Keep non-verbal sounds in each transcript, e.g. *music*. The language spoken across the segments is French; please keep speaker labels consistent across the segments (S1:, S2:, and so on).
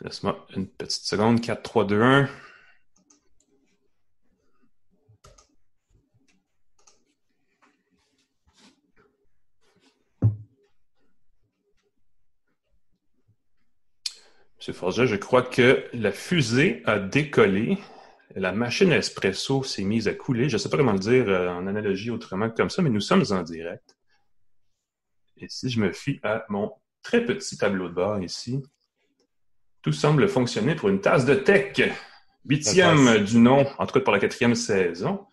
S1: Laisse-moi une petite seconde. 4, 3, 2, 1. Monsieur Forget, je crois que la fusée a décollé. La machine à espresso s'est mise à couler. Je ne sais pas comment le dire euh, en analogie autrement que comme ça, mais nous sommes en direct. Et si je me fie à mon très petit tableau de bord ici, tout semble fonctionner pour une tasse de tech. Huitième du nom, en tout cas pour la quatrième saison.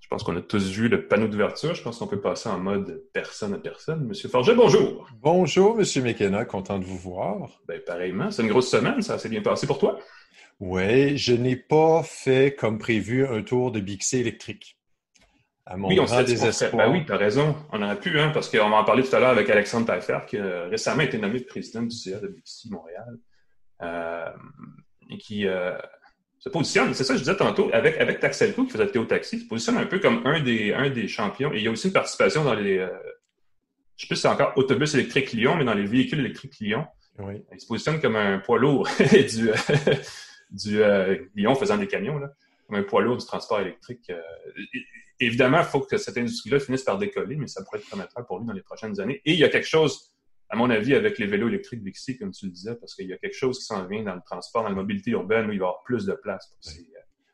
S1: Je pense qu'on a tous vu le panneau d'ouverture. Je pense qu'on peut passer en mode personne à personne. Monsieur Forget, bonjour.
S2: Bonjour, Monsieur McKenna, content de vous voir.
S1: Ben, pareillement, c'est une grosse semaine, ça s'est bien passé pour toi?
S2: Oui, je n'ai pas fait comme prévu un tour de Bixi électrique.
S1: À mon oui, on s'est ben oui, tu as raison. On aurait pu, hein, parce qu'on va en parler tout à l'heure avec Alexandre Taillefer, qui a récemment été nommé président du CA de Bixi Montréal. Euh, et qui euh, se positionne, c'est ça que je disais tantôt, avec, avec Taxelco qui faisait Théo Taxi, se positionne un peu comme un des, un des champions. Et il y a aussi une participation dans les. Euh, je sais plus si c'est encore autobus électrique Lyon, mais dans les véhicules électriques Lyon. Oui. Il se positionne comme un poids lourd *laughs* du, du Lyon faisant des camions, là, comme un poids lourd du transport électrique évidemment, il faut que cette industrie-là finisse par décoller, mais ça pourrait être prometteur pour lui dans les prochaines années. Et il y a quelque chose, à mon avis, avec les vélos électriques Bixi, comme tu le disais, parce qu'il y a quelque chose qui s'en vient dans le transport, dans la mobilité urbaine, où il va y avoir plus de place euh,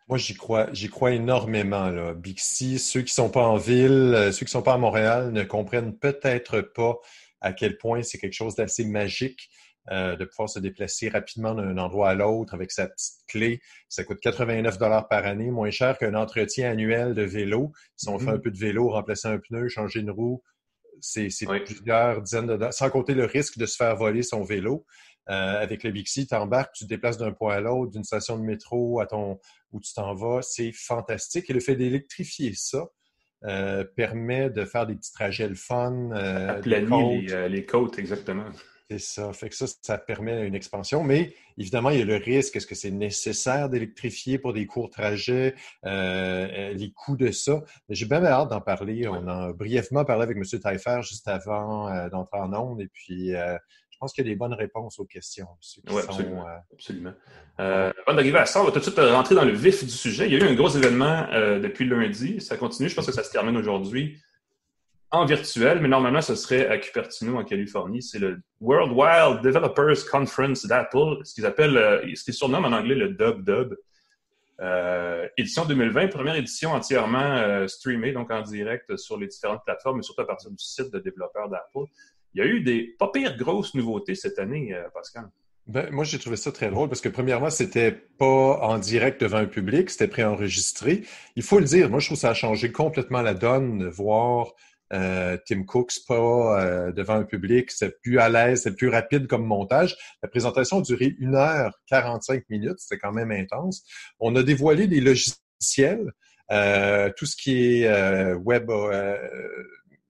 S2: moi, j'y crois, j'y crois énormément. Là. Bixi, ceux qui sont pas en ville, euh, ceux qui sont pas à Montréal ne comprennent peut-être pas à quel point c'est quelque chose d'assez magique. Euh, de pouvoir se déplacer rapidement d'un endroit à l'autre avec sa petite clé. Ça coûte 89 dollars par année, moins cher qu'un entretien annuel de vélo. Si on fait un mm-hmm. peu de vélo, remplacer un pneu, changer une roue, c'est plusieurs dizaines de dollars, sans compter le risque de se faire voler son vélo. Euh, avec le Bixi, tu embarques, tu te déplaces d'un point à l'autre, d'une station de métro à ton où tu t'en vas. C'est fantastique. Et le fait d'électrifier ça, euh, permet de faire des petits trajets le fun.
S1: Euh, les, les, côtes, exactement.
S2: C'est ça. Fait que ça, ça permet une expansion. Mais évidemment, il y a le risque. Est-ce que c'est nécessaire d'électrifier pour des courts trajets? Euh, euh, les coûts de ça? J'ai bien hâte d'en parler. On a brièvement parlé avec M. Taillefer juste avant euh, d'entrer en ondes. Et puis, je pense qu'il y a des bonnes réponses aux questions.
S1: Oui, absolument. absolument. avant d'arriver à ça, on va tout de suite rentrer dans le vif du sujet. Il y a eu un gros événement depuis lundi. Ça continue. Je pense que ça se termine aujourd'hui en virtuel, mais normalement, ce serait à Cupertino, en Californie. C'est le World Wild Developers Conference d'Apple, ce qu'ils appellent, euh, ce qu'ils surnomment en anglais le Dub Dub. Euh, édition 2020, première édition entièrement euh, streamée, donc en direct sur les différentes plateformes, mais surtout à partir du site de développeurs d'Apple. Il y a eu des pas pires grosses nouveautés cette année, Pascal.
S2: Ben, moi, j'ai trouvé ça très drôle parce que, premièrement, c'était pas en direct devant un public, c'était préenregistré. Il faut le dire, moi, je trouve que ça a changé complètement la donne voir euh, Tim Cook, pas euh, devant un public, c'est plus à l'aise, c'est plus rapide comme montage. La présentation a duré 1 heure 45 minutes, c'était quand même intense. On a dévoilé des logiciels, euh, tout ce qui est web,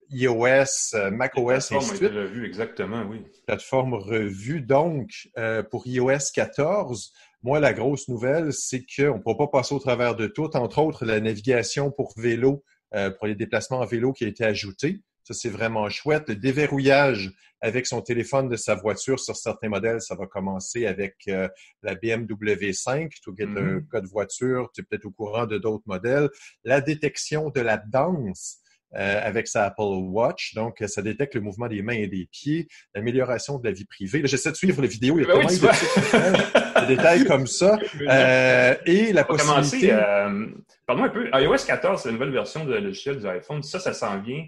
S2: iOS, macOS, et ainsi de suite.
S1: Revue, exactement, oui.
S2: Plateforme revue. Donc, pour iOS 14, moi, la grosse nouvelle, c'est qu'on ne pourra pas passer au travers de tout, entre autres la navigation pour vélo pour les déplacements en vélo qui a été ajouté. Ça, c'est vraiment chouette. Le déverrouillage avec son téléphone de sa voiture sur certains modèles, ça va commencer avec euh, la BMW 5. Tu un mm-hmm. code voiture, tu es peut-être au courant de d'autres modèles. La détection de la danse euh, avec sa Apple Watch. Donc, ça détecte le mouvement des mains et des pieds, l'amélioration de la vie privée. J'essaie de suivre la vidéo, il y a
S1: ben oui,
S2: des détails comme ça. *laughs* Euh, et la possibilité...
S1: Euh, pardon un peu. iOS 14, c'est la nouvelle version de logiciel du iPhone. Ça, ça s'en vient.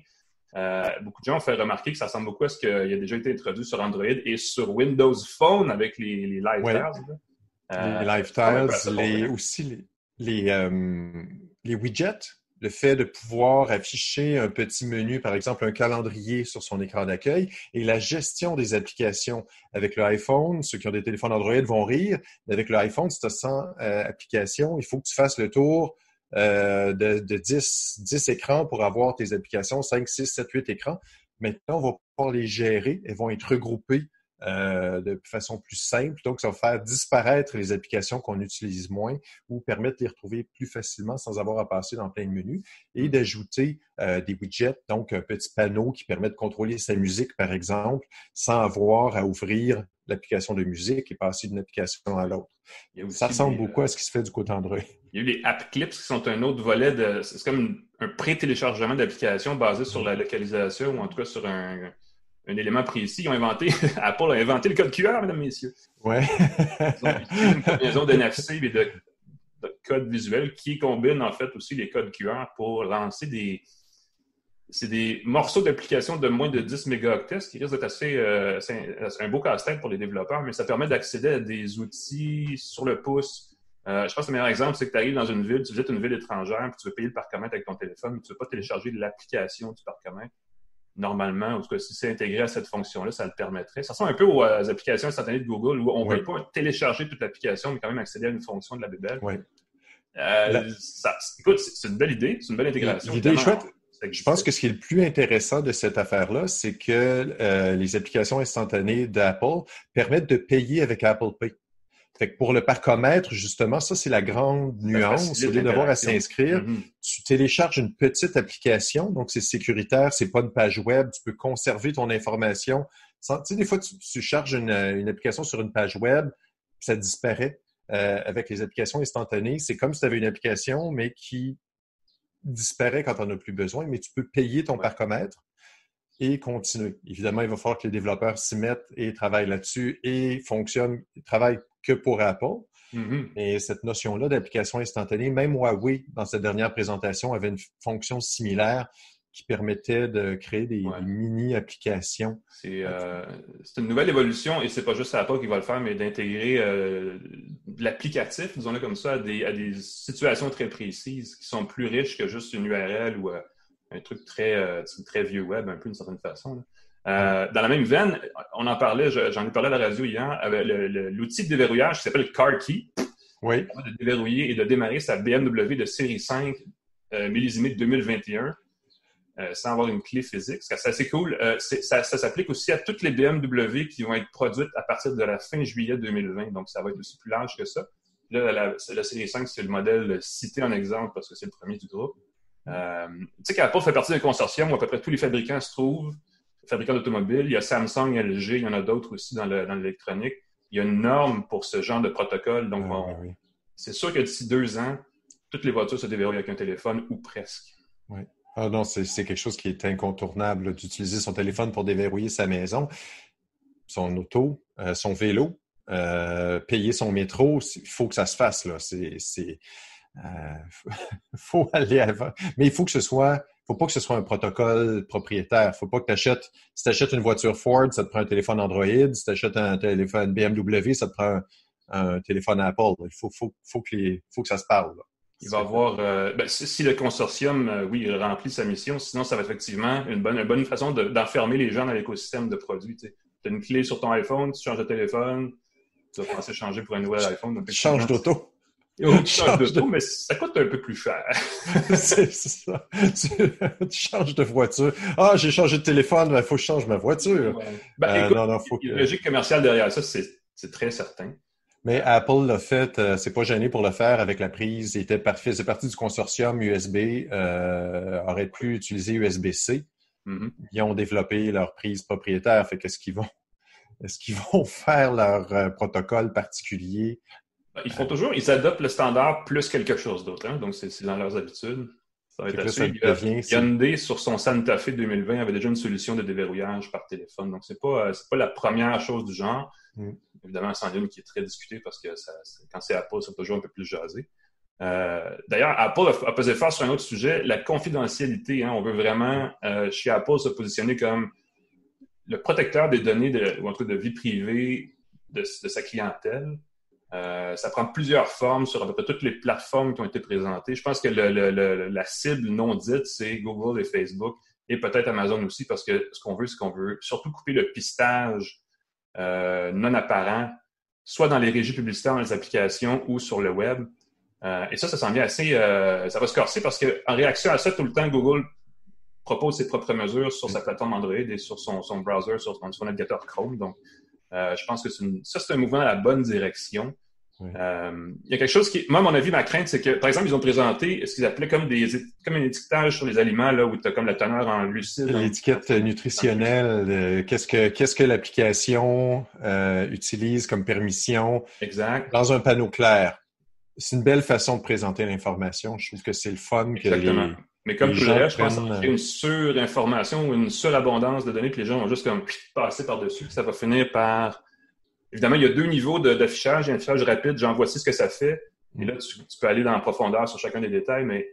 S1: Euh, beaucoup de gens ont fait remarquer que ça ressemble beaucoup à ce qui a déjà été introduit sur Android et sur Windows Phone avec les, les Live
S2: Tiles. les Live Tiles, les, aussi les, les, les widgets le fait de pouvoir afficher un petit menu, par exemple un calendrier sur son écran d'accueil, et la gestion des applications. Avec le iPhone, ceux qui ont des téléphones Android vont rire, mais avec le iPhone, si tu as 100 euh, applications, il faut que tu fasses le tour euh, de, de 10, 10 écrans pour avoir tes applications, 5, 6, 7, 8 écrans. Maintenant, on va pouvoir les gérer, elles vont être regroupées euh, de façon plus simple. Donc, ça va faire disparaître les applications qu'on utilise moins ou permettre de les retrouver plus facilement sans avoir à passer dans plein de menus et d'ajouter euh, des widgets, donc un petit panneau qui permet de contrôler sa musique, par exemple, sans avoir à ouvrir l'application de musique et passer d'une application à l'autre. Ça ressemble beaucoup à ce qui se fait du côté Android.
S1: Il y a eu les App Clips qui sont un autre volet de. C'est comme un pré-téléchargement d'applications basé sur la localisation ou en tout cas sur un, élément précis. Ils ont inventé, *laughs* Apple a inventé le code QR, mesdames, messieurs.
S2: Ouais.
S1: Ils ont une combinaison d'NFC et de, de code visuel qui combine en fait aussi les codes QR pour lancer des, c'est des morceaux d'application de moins de 10 mégaoctets, ce qui risque d'être assez, euh, un beau casse-tête pour les développeurs, mais ça permet d'accéder à des outils sur le pouce. Euh, je pense que le meilleur exemple, c'est que tu arrives dans une ville, tu visites une ville étrangère, puis tu veux payer le parcomètre avec ton téléphone, mais tu ne veux pas télécharger l'application du parcomètre. Normalement, en tout cas, si c'est intégré à cette fonction-là, ça le permettrait. Ça ressemble un peu aux, euh, applications instantanées de Google où on ne peut pas télécharger toute l'application, mais quand même accéder à une fonction de la bébelle.
S2: Oui.
S1: écoute, c'est une belle idée, c'est une belle intégration.
S2: L'idée est chouette. Je pense que ce qui est le plus intéressant de cette affaire-là, c'est que euh, les applications instantanées d'Apple permettent de payer avec Apple Pay. Fait que pour le parcomètre, justement, ça, c'est la grande nuance. Au lieu d'avoir à s'inscrire, mm-hmm. tu télécharges une petite application, donc c'est sécuritaire, c'est pas une page web, tu peux conserver ton information. tu sais, des fois, tu, charges une, application sur une page web, ça disparaît. Euh, avec les applications instantanées, c'est comme si tu avais une application, mais qui disparaît quand on n'a plus besoin, mais tu peux payer ton parcomètre et continuer. Évidemment, il va falloir que les développeurs s'y mettent et travaillent là-dessus et fonctionnent, travaillent que pour Apple. Mm-hmm. Et cette notion-là d'application instantanée, même Huawei, dans sa dernière présentation, avait une fonction similaire qui permettait de créer des, mini-applications.
S1: Euh, c'est une nouvelle évolution et c'est pas juste Apple qui va le faire, mais d'intégrer euh, l'applicatif, disons-le comme ça, à des, situations très précises qui sont plus riches que juste une URL ou euh, un truc très, très vieux web, un peu d'une certaine façon. Dans la même veine, on en parlait, j'en ai parlé à la radio hier, avec l'outil de déverrouillage qui s'appelle CarKey.
S2: Oui.
S1: De déverrouiller et de démarrer sa BMW de série 5 millésimée 2021 euh, sans avoir une clé physique. C'est assez cool. Euh, ça, s'applique aussi à toutes les BMW qui vont être produites à partir de la fin juillet 2020. Donc, ça va être aussi plus large que ça. Là, la, série 5, c'est le modèle cité en exemple parce que c'est le premier du groupe. Euh, tu sais qu'Apple fait partie d'un consortium où à peu près tous les fabricants se trouvent, fabricants d'automobiles. Il y a Samsung, LG, il y en a d'autres aussi dans l'électronique. Il y a une norme pour ce genre de protocole. Donc, ah, c'est sûr que d'ici deux ans, toutes les voitures se déverrouillent avec un téléphone ou presque.
S2: Oui. Ah non, c'est quelque chose qui est incontournable d'utiliser son téléphone pour déverrouiller sa maison, son auto, euh, son vélo, euh, payer son métro. Il faut que ça se fasse. Là. C'est, euh, *laughs* faut aller avant. Mais il faut que ce soit. Faut pas que ce soit un protocole propriétaire. Il faut pas que tu achètes. Si tu achètes une voiture Ford, ça te prend un téléphone Android. Si tu achètes un téléphone BMW, ça te prend un, téléphone Apple. Il faut, faut, faut, que faut que ça se parle.
S1: Il va avoir, euh, ben, si, le consortium, euh, oui, remplit sa mission, sinon ça va être effectivement une bonne, bonne façon d'enfermer les gens dans l'écosystème de produits. Tu as une clé sur ton iPhone, tu changes de téléphone, tu vas penser changer pour un nouvel iPhone.
S2: Tu changes d'auto.
S1: Tu changes d'auto, mais ça coûte un peu plus cher. *laughs*
S2: c'est ça. Tu, changes de voiture. Ah, j'ai changé de téléphone, il faut que je change ma voiture.
S1: Ben, euh, non, non, faut que... logique commerciale derrière ça, c'est très certain.
S2: Mais Apple l'a fait, euh, c'est pas gêné pour le faire avec la prise. Il était parfait. C'est parti du consortium USB, euh, aurait pu utiliser USB-C. Mm-hmm. Ils ont développé leur prise propriétaire. Fait qu'est-ce qu'ils vont, *laughs* est-ce qu'ils vont faire leur euh, protocole particulier?
S1: Ils font toujours, ils adoptent le standard plus quelque chose d'autre. Hein? Donc, c'est dans leurs habitudes. Ça va être assez. Hyundai, sur son Santa Fe 2020, avait déjà une solution de déverrouillage par téléphone. Donc, c'est pas, pas la première chose du genre. Mm. Évidemment, c'est un qui est très discuté parce que quand c'est Apple, c'est toujours un peu plus jasé. Euh, d'ailleurs, Apple a, posé fort sur un autre sujet, la confidentialité. Hein. on veut vraiment, euh, chez Apple, se positionner comme le protecteur des données, de, ou en tout cas de vie privée de, sa clientèle. Euh, ça prend plusieurs formes sur à peu près toutes les plateformes qui ont été présentées. Je pense que la cible non dite, c'est Google et Facebook et peut-être Amazon aussi, parce que ce qu'on veut, c'est qu'on veut surtout couper le pistage euh, non apparent, soit dans les régies publicitaires, dans les applications ou sur le web. Euh, et ça, ça s'en vient assez, ça va se corser parce qu'en réaction à ça, tout le temps, Google propose ses propres mesures sur sa plateforme Android et sur son, son browser, sur son, navigateur Chrome. Donc, je pense que ça, c'est un mouvement dans la bonne direction. Euh, il y a quelque chose qui, moi, à mon avis, ma crainte, c'est que, par exemple, ils ont présenté ce qu'ils appelaient comme des, comme un étiquetage sur les aliments, là, où tu as comme la teneur en lucide.
S2: L'étiquette nutritionnelle, euh, qu'est-ce que, qu'est-ce que l'application euh, utilise comme permission.
S1: Exact.
S2: Dans un panneau clair? C'est une belle façon de présenter l'information. Je trouve que c'est le fun que Exactement. les,
S1: mais comme tout le reste, je pense qu'il y a une surinformation ou une surabondance de données que les gens vont juste comme passer par-dessus. Ça va finir par Évidemment, il y a deux niveaux d'affichage. Il y a un affichage rapide, genre voici ce que ça fait. Et là, tu, peux aller dans la profondeur sur chacun des détails, mais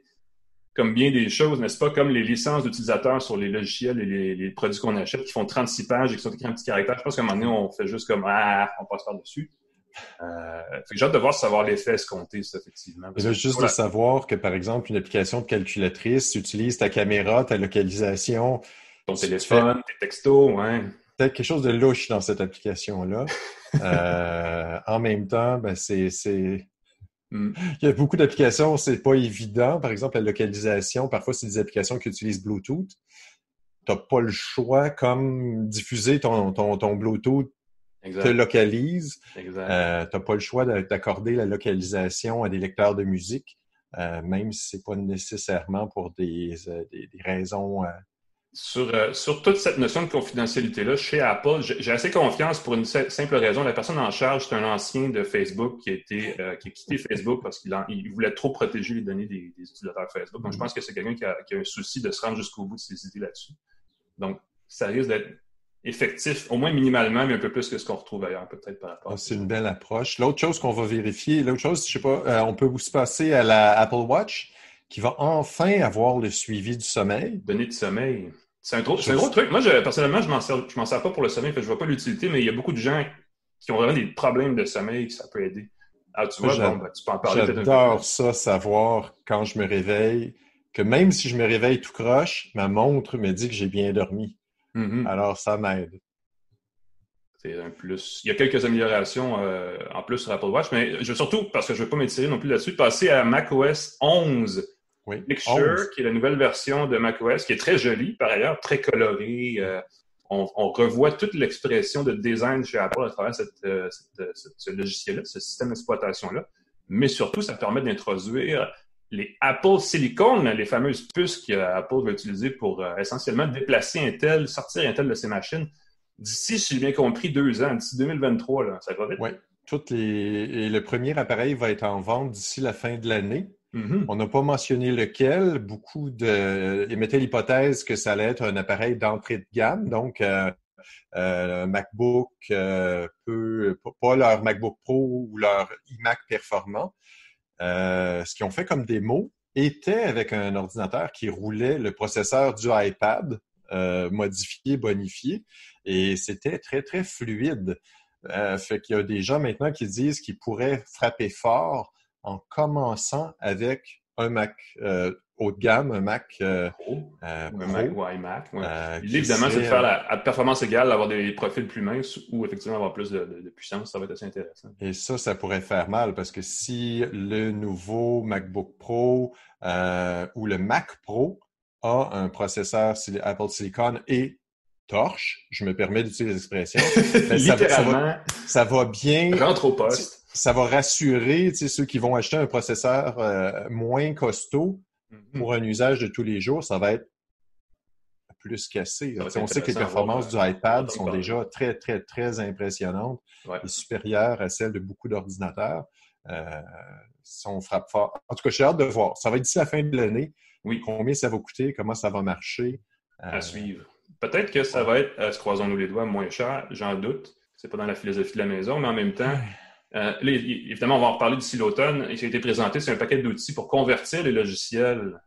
S1: comme bien des choses, n'est-ce pas, comme les licences d'utilisateurs sur les logiciels et les, produits qu'on achète qui font 36 pages et qui sont écrits en petits caractères. Je pense qu'à un moment donné, on fait juste comme Ah, on passe par-dessus. Euh, j'ai hâte de voir savoir l'effet escompté, ça, effectivement.
S2: Et là, juste de savoir que, par exemple, une application de calculatrice utilise ta caméra, ta localisation.
S1: Ton téléphone, tes textos, ouais
S2: peut-être quelque chose de louche dans cette application-là. *laughs* Euh, en même temps, ben c'est, hmm. Il y a beaucoup d'applications, c'est pas évident. Par exemple, la localisation, parfois, c'est des applications qui utilisent Bluetooth. Tu n'as pas le choix, comme diffuser ton, ton, ton Bluetooth te localise. Euh, tu n'as pas le choix d'accorder la localisation à des lecteurs de musique, euh, même si ce n'est pas nécessairement pour des, des, des raisons
S1: sur, euh, sur toute cette notion de confidentialité-là, chez Apple, j'ai assez confiance pour une simple raison. La personne en charge, c'est un ancien de Facebook qui a, été, euh, qui a quitté Facebook parce qu'il il voulait trop protéger les données des, utilisateurs Facebook. Donc, je pense que c'est quelqu'un qui a, qui a, un souci de se rendre jusqu'au bout de ses idées là-dessus. Donc, ça risque d'être effectif, au moins minimalement, mais un peu plus que ce qu'on retrouve ailleurs, peut-être par rapport.
S2: Ah, c'est une belle approche. L'autre chose qu'on va vérifier, l'autre chose, je sais pas, euh, on peut se passer à la Apple Watch qui va enfin avoir le suivi du sommeil.
S1: Données de sommeil. C'est un, gros, un gros truc. Moi, je, personnellement, je m'en sers, sers pas pour le sommeil, je vois pas l'utilité, mais il y a beaucoup de gens qui ont vraiment des problèmes de sommeil que ça peut aider. Ah, tu vois, ben, tu peux en parler
S2: J'adore ça, savoir quand je me réveille, que même si je me réveille tout croche, ma montre me dit que j'ai bien dormi. Mm-hmm. Alors, ça m'aide.
S1: C'est un plus. Il y a quelques améliorations euh, en plus sur Apple Watch, mais je surtout, parce que je ne veux pas m'étirer non plus là-dessus, passer à macOS 11 oui. Picture, qui est la nouvelle version de macOS, qui est très jolie, par ailleurs, très colorée. Euh, on, revoit toute l'expression de design chez Apple à travers euh, ce logiciel-là, ce système d'exploitation-là. Mais surtout, ça permet d'introduire les Apple Silicon, les fameuses puces qu'Apple va utiliser pour euh, essentiellement déplacer Intel, sortir Intel de ses machines. D'ici, si j'ai bien compris, deux ans, d'ici 2023, là, ça va vite?
S2: Oui, toutes les... le premier appareil va être en vente d'ici la fin de l'année. Mm-hmm. On n'a pas mentionné lequel. Beaucoup de émettaient l'hypothèse que ça allait être un appareil d'entrée de gamme, donc euh, euh, MacBook euh, peut pas leur MacBook Pro ou leur iMac performant. ce qu'ils ont fait comme démo était avec un ordinateur qui roulait le processeur du iPad modifié, bonifié, et c'était très très fluide. fait qu'il y a des gens maintenant qui disent qu'ils pourraient frapper fort en commençant avec un Mac euh, haut de gamme, un Mac euh,
S1: Pro, euh, un Mac ou iMac. évidemment, c'est de faire la, à performance égale, d'avoir des profils plus minces ou effectivement avoir plus de, puissance. Ça va être assez intéressant.
S2: Et ça, ça pourrait faire mal parce que si le nouveau MacBook Pro ou le Mac Pro a un processeur Apple Silicon et torche, je me permets d'utiliser l'expression, *laughs*
S1: ben, ça, ça, va,
S2: ça va bien.
S1: Rentre au poste
S2: ça va rassurer ceux qui vont acheter un processeur euh, moins costaud mm-hmm. pour un usage de tous les jours. Ça va être plus cassé. On sait que les performances du iPad sont déjà très, très, très impressionnantes et supérieures à celles de beaucoup d'ordinateurs. Euh, on frappe fort. En tout cas, j'ai hâte de voir. Ça va être d'ici la fin de l'année. Oui. Combien ça va coûter, comment ça va marcher.
S1: À euh, suivre. Peut-être que ça va être, euh, croisons-nous les doigts, moins cher, j'en doute. C'est pas dans la philosophie de la maison, mais en même temps, euh, évidemment, on va en reparler d'ici l'automne. Ce qui a été présenté, c'est un paquet d'outils pour convertir les logiciels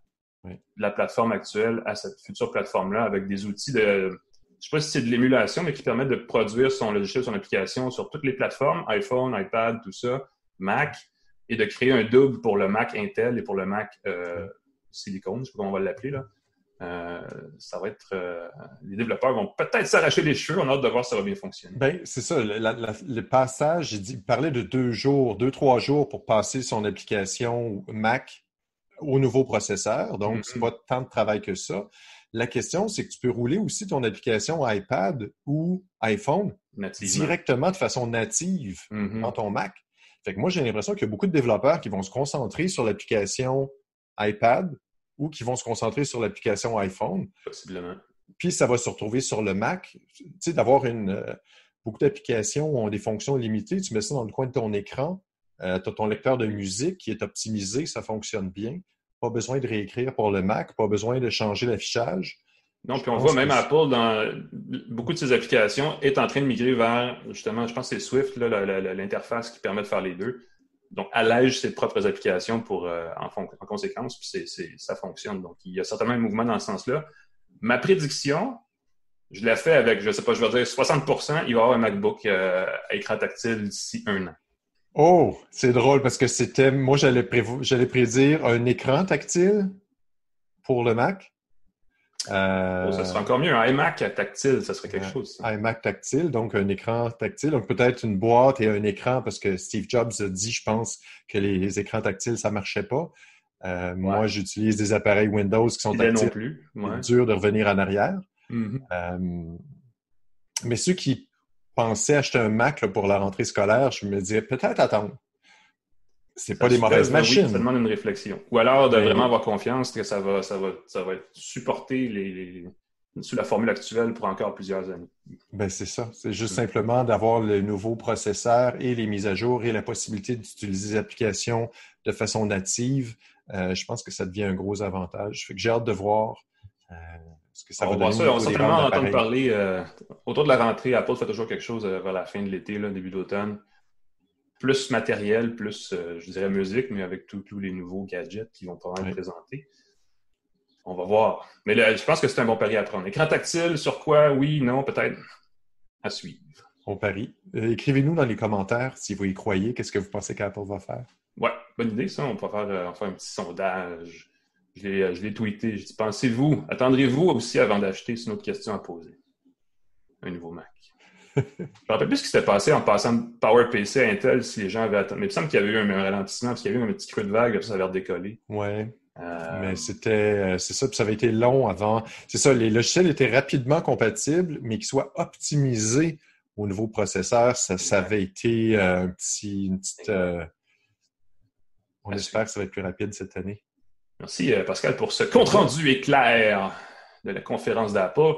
S1: de la plateforme actuelle à cette future plateforme-là avec des outils de, je ne sais pas si c'est de l'émulation, mais qui permettent de produire son logiciel, son application sur toutes les plateformes, iPhone, iPad, tout ça, Mac, et de créer un double pour le Mac Intel et pour le Mac euh, Silicon, je ne sais pas comment on va l'appeler là. Euh, ça va être. Euh, les développeurs vont peut-être s'arracher les cheveux. On a hâte de voir si ça va bien fonctionner.
S2: Ben, c'est ça. le passage, il, parlait de deux jours, deux, trois jours pour passer son application Mac au nouveau processeur. Donc, ce n'est mm-hmm. c'est pas tant de travail que ça. La question, c'est que tu peux rouler aussi ton application iPad ou iPhone directement de façon native mm-hmm. dans ton Mac. Fait que moi, j'ai l'impression qu'il y a beaucoup de développeurs qui vont se concentrer sur l'application iPad ou qui vont se concentrer sur l'application iPhone.
S1: Possiblement.
S2: Puis ça va se retrouver sur le Mac. Tu sais, d'avoir une. Euh, beaucoup d'applications ont des fonctions limitées. Tu mets ça dans le coin de ton écran. Euh, tu as ton lecteur de musique qui est optimisé, ça fonctionne bien. Pas besoin de réécrire pour le Mac, pas besoin de changer l'affichage.
S1: Non, puis on voit même Apple dans beaucoup de ses applications est en train de migrer vers justement, je pense que c'est Swift, l'interface qui permet de faire les deux. Donc, allège ses propres applications pour, euh, en, en, conséquence, puis ça fonctionne. Donc, il y a certainement un mouvement dans ce sens-là. Ma prédiction, je l'ai fait avec, je sais pas, je vais dire 60% il va y avoir un MacBook euh, à écran tactile d'ici un an.
S2: Oh, c'est drôle parce que c'était, moi, j'allais prédire un écran tactile pour le Mac.
S1: Euh, oh, ça serait encore mieux. Un iMac tactile, ça serait quelque chose.
S2: Un iMac tactile, donc un écran tactile. Donc peut-être une boîte et un écran parce que Steve Jobs a dit, je pense, que les, écrans tactiles, ça ne marchait pas. Euh, moi, j'utilise des appareils Windows qui sont tactiles.
S1: non plus.
S2: C'est dur de revenir en arrière. Mm-hmm. Euh, mais ceux qui pensaient acheter un Mac pour la rentrée scolaire, je me disais peut-être attendre. C'est pas des mauvaises machines.
S1: ça demande une réflexion. Ou alors de vraiment avoir confiance que ça va, ça va, ça va être supporté les, sous la formule actuelle pour encore plusieurs années.
S2: Ben c'est ça. C'est juste mm. simplement d'avoir le nouveau processeur et les mises à jour et la possibilité d'utiliser les applications de façon native. Euh, je pense que ça devient un gros avantage. Fait que j'ai hâte de voir euh, ce que ça
S1: va
S2: donner.
S1: Ça, on va certainement entendre parler euh, autour de la rentrée. Apple fait toujours quelque chose vers la fin de l'été, début d'automne plus matériel, plus, euh, je dirais, musique, mais avec tous les nouveaux gadgets qui vont pouvoir être présentés. On va voir. Mais je pense que c'est un bon pari à prendre. Écran tactile, sur quoi? Oui, non, peut-être. À suivre.
S2: On parie. Euh, écrivez-nous dans les commentaires si vous y croyez. Qu'est-ce que vous pensez qu'Apple va faire?
S1: Ouais, bonne idée, ça. On peut faire, euh, un petit sondage. Je l'ai tweeté. Je dis, pensez-vous, attendrez-vous aussi avant d'acheter? C'est une autre question à poser. Un nouveau Mac. Je me rappelle plus ce qui s'était passé en passant de PowerPC à Intel si les gens avaient attendu. Mais il me semble qu'il y avait eu un, ralentissement parce qu'il y avait eu un petit creux de vague, puis ça avait redécollé.
S2: Oui. Euh, mais c'était, euh, c'est ça, puis ça avait été long avant. C'est ça, les logiciels étaient rapidement compatibles, mais qu'ils soient optimisés au nouveau processeur, ça, ça avait été euh, un petit, une petite. on espère que ça va être plus rapide cette année.
S1: Merci Pascal pour ce compte rendu éclair de la conférence d'Apple.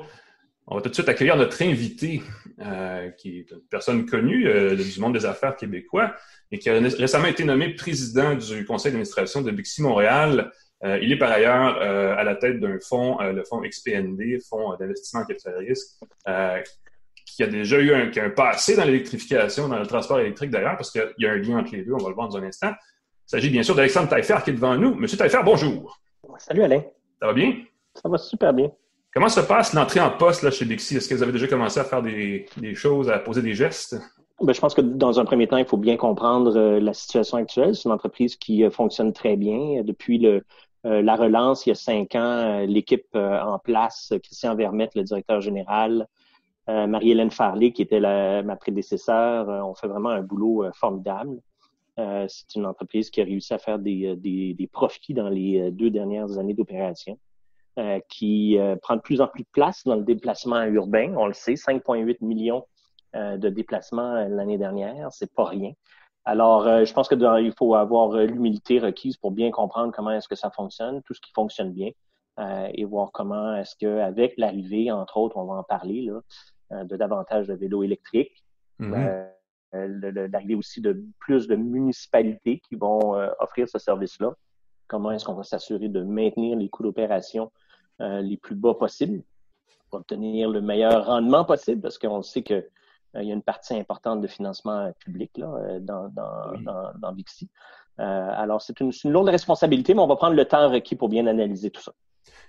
S1: On va tout de suite accueillir notre invité, euh, qui est une personne connue euh, du monde des affaires québécois et qui a récemment été nommé président du conseil d'administration de Bixi Montréal. Euh, il est par ailleurs à la tête d'un fonds, le fonds XPND, Fonds d'investissement en capital risque, qui a déjà eu un, un passé dans l'électrification, dans le transport électrique d'ailleurs, parce qu'il y a un lien entre les deux, on va le voir dans un instant. Il s'agit bien sûr d'Alexandre Taillefer qui est devant nous. Monsieur Taillefer, bonjour.
S3: Salut Alain.
S1: Ça va bien?
S3: Ça va super bien.
S1: Comment se passe l'entrée en poste chez Bixi? Est-ce que vous déjà commencé à faire des, choses, à poser des gestes?
S3: Ben, je pense que dans un premier temps, il faut bien comprendre euh, la situation actuelle. C'est une entreprise qui euh, fonctionne très bien. Depuis euh, la relance, il y a cinq ans, l'équipe en place, Christian Vermette, le directeur général, Marie-Hélène Farley, qui était ma prédécesseur, ont fait vraiment un boulot formidable. C'est une entreprise qui a réussi à faire des profits dans les deux dernières années d'opération. Euh, qui euh, prend de plus en plus de place dans le déplacement urbain. On le sait, 5,8 millions euh, de déplacements l'année dernière, c'est pas rien. Alors, je pense que il faut avoir l'humilité requise pour bien comprendre comment est-ce que ça fonctionne, tout ce qui fonctionne bien, et voir comment est-ce que avec l'arrivée, entre autres, on va en parler là, de davantage de vélos électriques, l'arrivée aussi de plus de municipalités qui vont offrir ce service-là. Comment est-ce qu'on va s'assurer de maintenir les coûts d'opération euh, les plus bas possibles pour obtenir le meilleur rendement possible parce qu'on sait qu'il euh, y a une partie importante de financement public là, euh, dans, dans, dans, alors, c'est une, une, lourde responsabilité, mais on va prendre le temps requis pour bien analyser tout ça.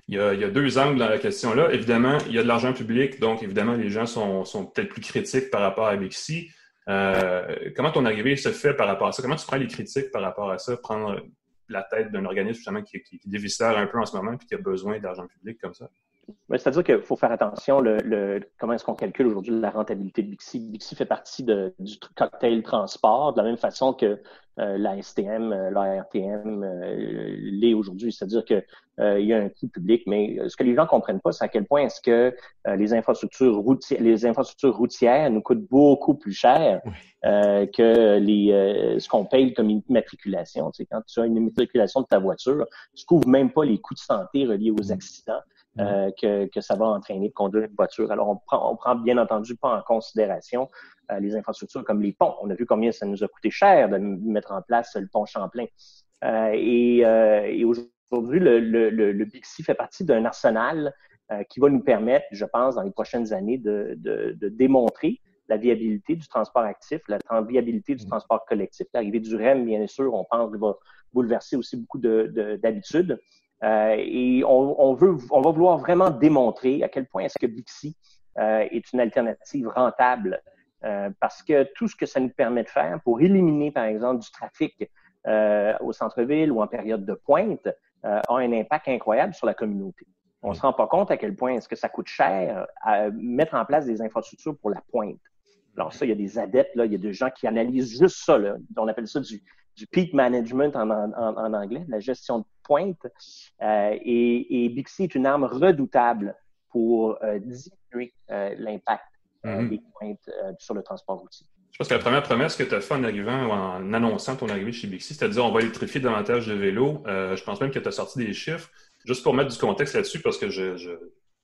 S1: Il y, a, il y a, deux angles dans la question-là. Évidemment, il y a de l'argent public, donc évidemment, les gens sont, sont peut-être plus critiques par rapport à Bixi. comment ton arrivée se fait par rapport à ça? Comment tu prends les critiques par rapport à ça? Prendre la tête d'un organisme justement qui, qui, qui déviscère un peu en ce moment et qui a besoin d'argent public comme ça?
S3: C'est-à-dire qu'il faut faire attention, le, comment est-ce qu'on calcule aujourd'hui la rentabilité de Bixi? Bixi fait partie de, du cocktail transport de la même façon que euh, la STM, euh, la RTM euh, l'est aujourd'hui. C'est-à-dire que il y a un coût public, mais ce que les gens ne comprennent pas, c'est à quel point est-ce que les infrastructures routières, les infrastructures routières nous coûtent beaucoup plus cher que les ce qu'on paye comme immatriculation. Tu sais, quand tu as une immatriculation de ta voiture, tu couvres même pas les coûts de santé reliés aux mm. accidents. Euh, que, que, ça va entraîner de conduire une voiture. Alors, on prend, on prend bien entendu pas en considération euh, les infrastructures comme les ponts. On a vu combien ça nous a coûté cher de mettre en place le pont Champlain. Euh, et, et aujourd'hui, le, le, le, Bixi fait partie d'un arsenal qui va nous permettre, je pense, dans les prochaines années, de, de, de démontrer la viabilité du transport actif, la viabilité du mmh. transport collectif. L'arrivée du REM, bien sûr, on pense va bouleverser aussi beaucoup d'habitudes. Euh, et on, veut, on va vouloir vraiment démontrer à quel point est-ce que Bixi euh, est une alternative rentable euh, parce que tout ce que ça nous permet de faire pour éliminer, par exemple, du trafic au centre-ville ou en période de pointe a un impact incroyable sur la communauté. On ne se rend pas compte à quel point est-ce que ça coûte cher à mettre en place des infrastructures pour la pointe. Alors ça, il y a des adeptes, là, il y a des gens qui analysent juste ça. Là. On appelle ça du, du peak management en, en, en, anglais, la gestion de pointe. Euh, et, et, Bixi est une arme redoutable pour euh, diminuer euh, l'impact mm-hmm. des pointes sur le transport routier.
S1: Je pense que la première promesse que tu as faite en arrivant ou en annonçant ton arrivée chez Bixi, c'était de dire on va électrifier davantage de vélos. je pense même que tu as sorti des chiffres, juste pour mettre du contexte là-dessus, parce que je, je,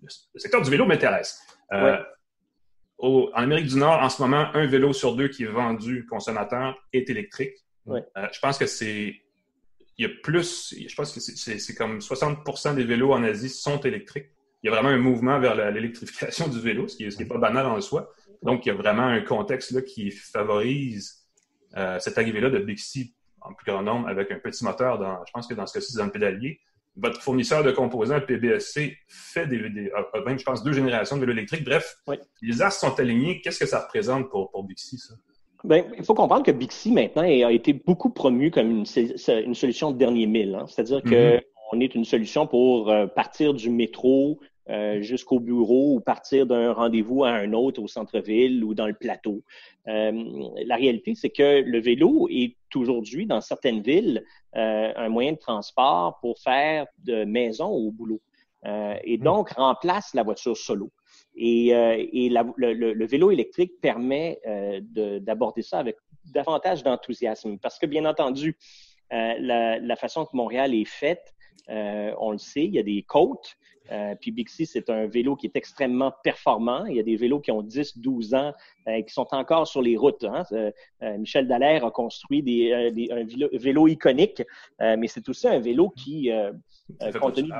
S1: le secteur du vélo m'intéresse. en Amérique du Nord, en ce moment, un vélo sur deux qui est vendu consommateur est électrique. Euh, je pense que c'est. Il y a plus. Je pense que c'est comme 60% des vélos en Asie sont électriques. Il y a vraiment un mouvement vers l'électrification *laughs* du vélo, ce qui n'est pas banal en soi. Donc, il y a vraiment un contexte là, qui favorise euh, cette arrivée-là de Bixi en plus grand nombre avec un petit moteur. Dans, je pense que dans ce cas-ci, c'est dans le pédalier. Votre fournisseur de composants, PBSC, fait des, des même, je pense, deux générations de vélos électriques. Bref, les astres sont alignés. Qu'est-ce que ça représente pour, pour Bixi, ça?
S3: Ben, il faut comprendre que Bixi maintenant a été beaucoup promu comme une, une solution de dernier mille. Hein. C'est-à-dire que mm-hmm. on est une solution pour euh, partir du métro euh, jusqu'au bureau ou partir d'un rendez-vous à un autre au centre-ville ou dans le plateau. Euh, la réalité, c'est que le vélo est aujourd'hui dans certaines villes un moyen de transport pour faire de maison au boulot. et mm. donc remplace la voiture solo. Et, euh, et la, le, le, vélo électrique permet euh, d'aborder ça avec davantage d'enthousiasme parce que, bien entendu, euh, la, la, façon que Montréal est faite, euh, on le sait, il y a des côtes. Euh, puis Bixi, c'est un vélo qui est extrêmement performant. Il y a des vélos qui ont 10, 12 ans et qui sont encore sur les routes. Hein. Michel Dallaire a construit des, des, un vélo, iconique, mais c'est aussi un vélo qui, compte tenu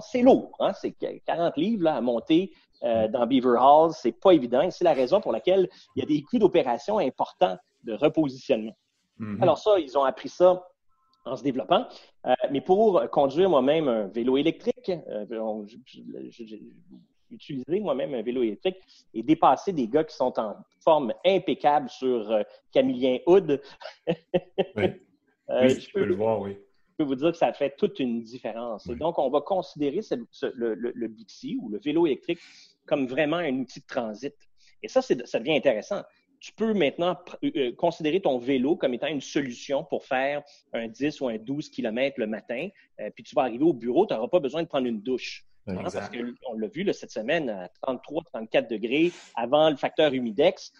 S3: c'est lourd. Hein? C'est 40 livres là, à monter euh, dans Beaver Halls, c'est pas évident. C'est la raison pour laquelle il y a des coûts d'opération importants de repositionnement. Mm-hmm. Alors ça, ils ont appris ça en se développant. Euh, mais pour conduire moi-même un vélo électrique, euh, utiliser moi-même un vélo électrique et dépasser des gars qui sont en forme impeccable sur Camillien Hood. *laughs*
S1: oui, je peux le voir, oui
S3: peux vous dire que ça fait toute une différence. Et donc, on va considérer le, le, Bixi ou le vélo électrique comme vraiment un outil de transit. Et ça, ça devient intéressant. Tu peux maintenant euh, euh, considérer ton vélo comme étant une solution pour faire un 10 ou un 12 km le matin, euh, puis tu vas arriver au bureau, tu n'auras pas besoin de prendre une douche. Hein, parce qu'on l'a vu cette semaine à 33, 34 degrés avant le facteur humidex,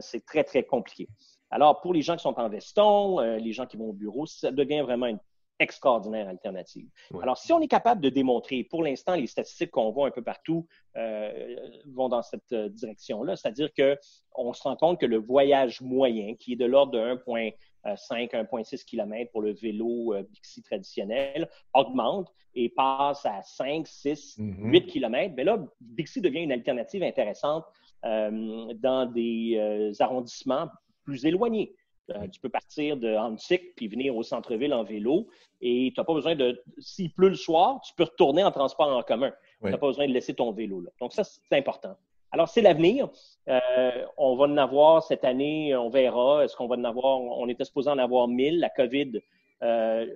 S3: c'est très, très compliqué. Alors, pour les gens qui sont en veston, les gens qui vont au bureau, ça devient vraiment une extraordinaire alternative. Alors, si on est capable de démontrer, pour l'instant, les statistiques qu'on voit un peu partout euh, vont dans cette euh, direction-là, c'est-à-dire qu'on se rend compte que le voyage moyen, qui est de l'ordre de 1,5, 1,6 km pour le vélo euh, Bixi traditionnel, augmente et passe à 5, 6, 8 km. Mais là, Bixi devient une alternative intéressante dans des arrondissements plus éloignés. Euh, tu peux partir de Antique puis venir au centre-ville en vélo et tu n'as pas besoin de. S'il pleut le soir, tu peux retourner en transport en commun. Tu n'as pas besoin de laisser ton vélo là. Donc, ça, c'est important. Alors, c'est l'avenir. Euh, on va en avoir cette année, on verra. Est-ce qu'on va en avoir? On était supposé en avoir 1000. La COVID euh,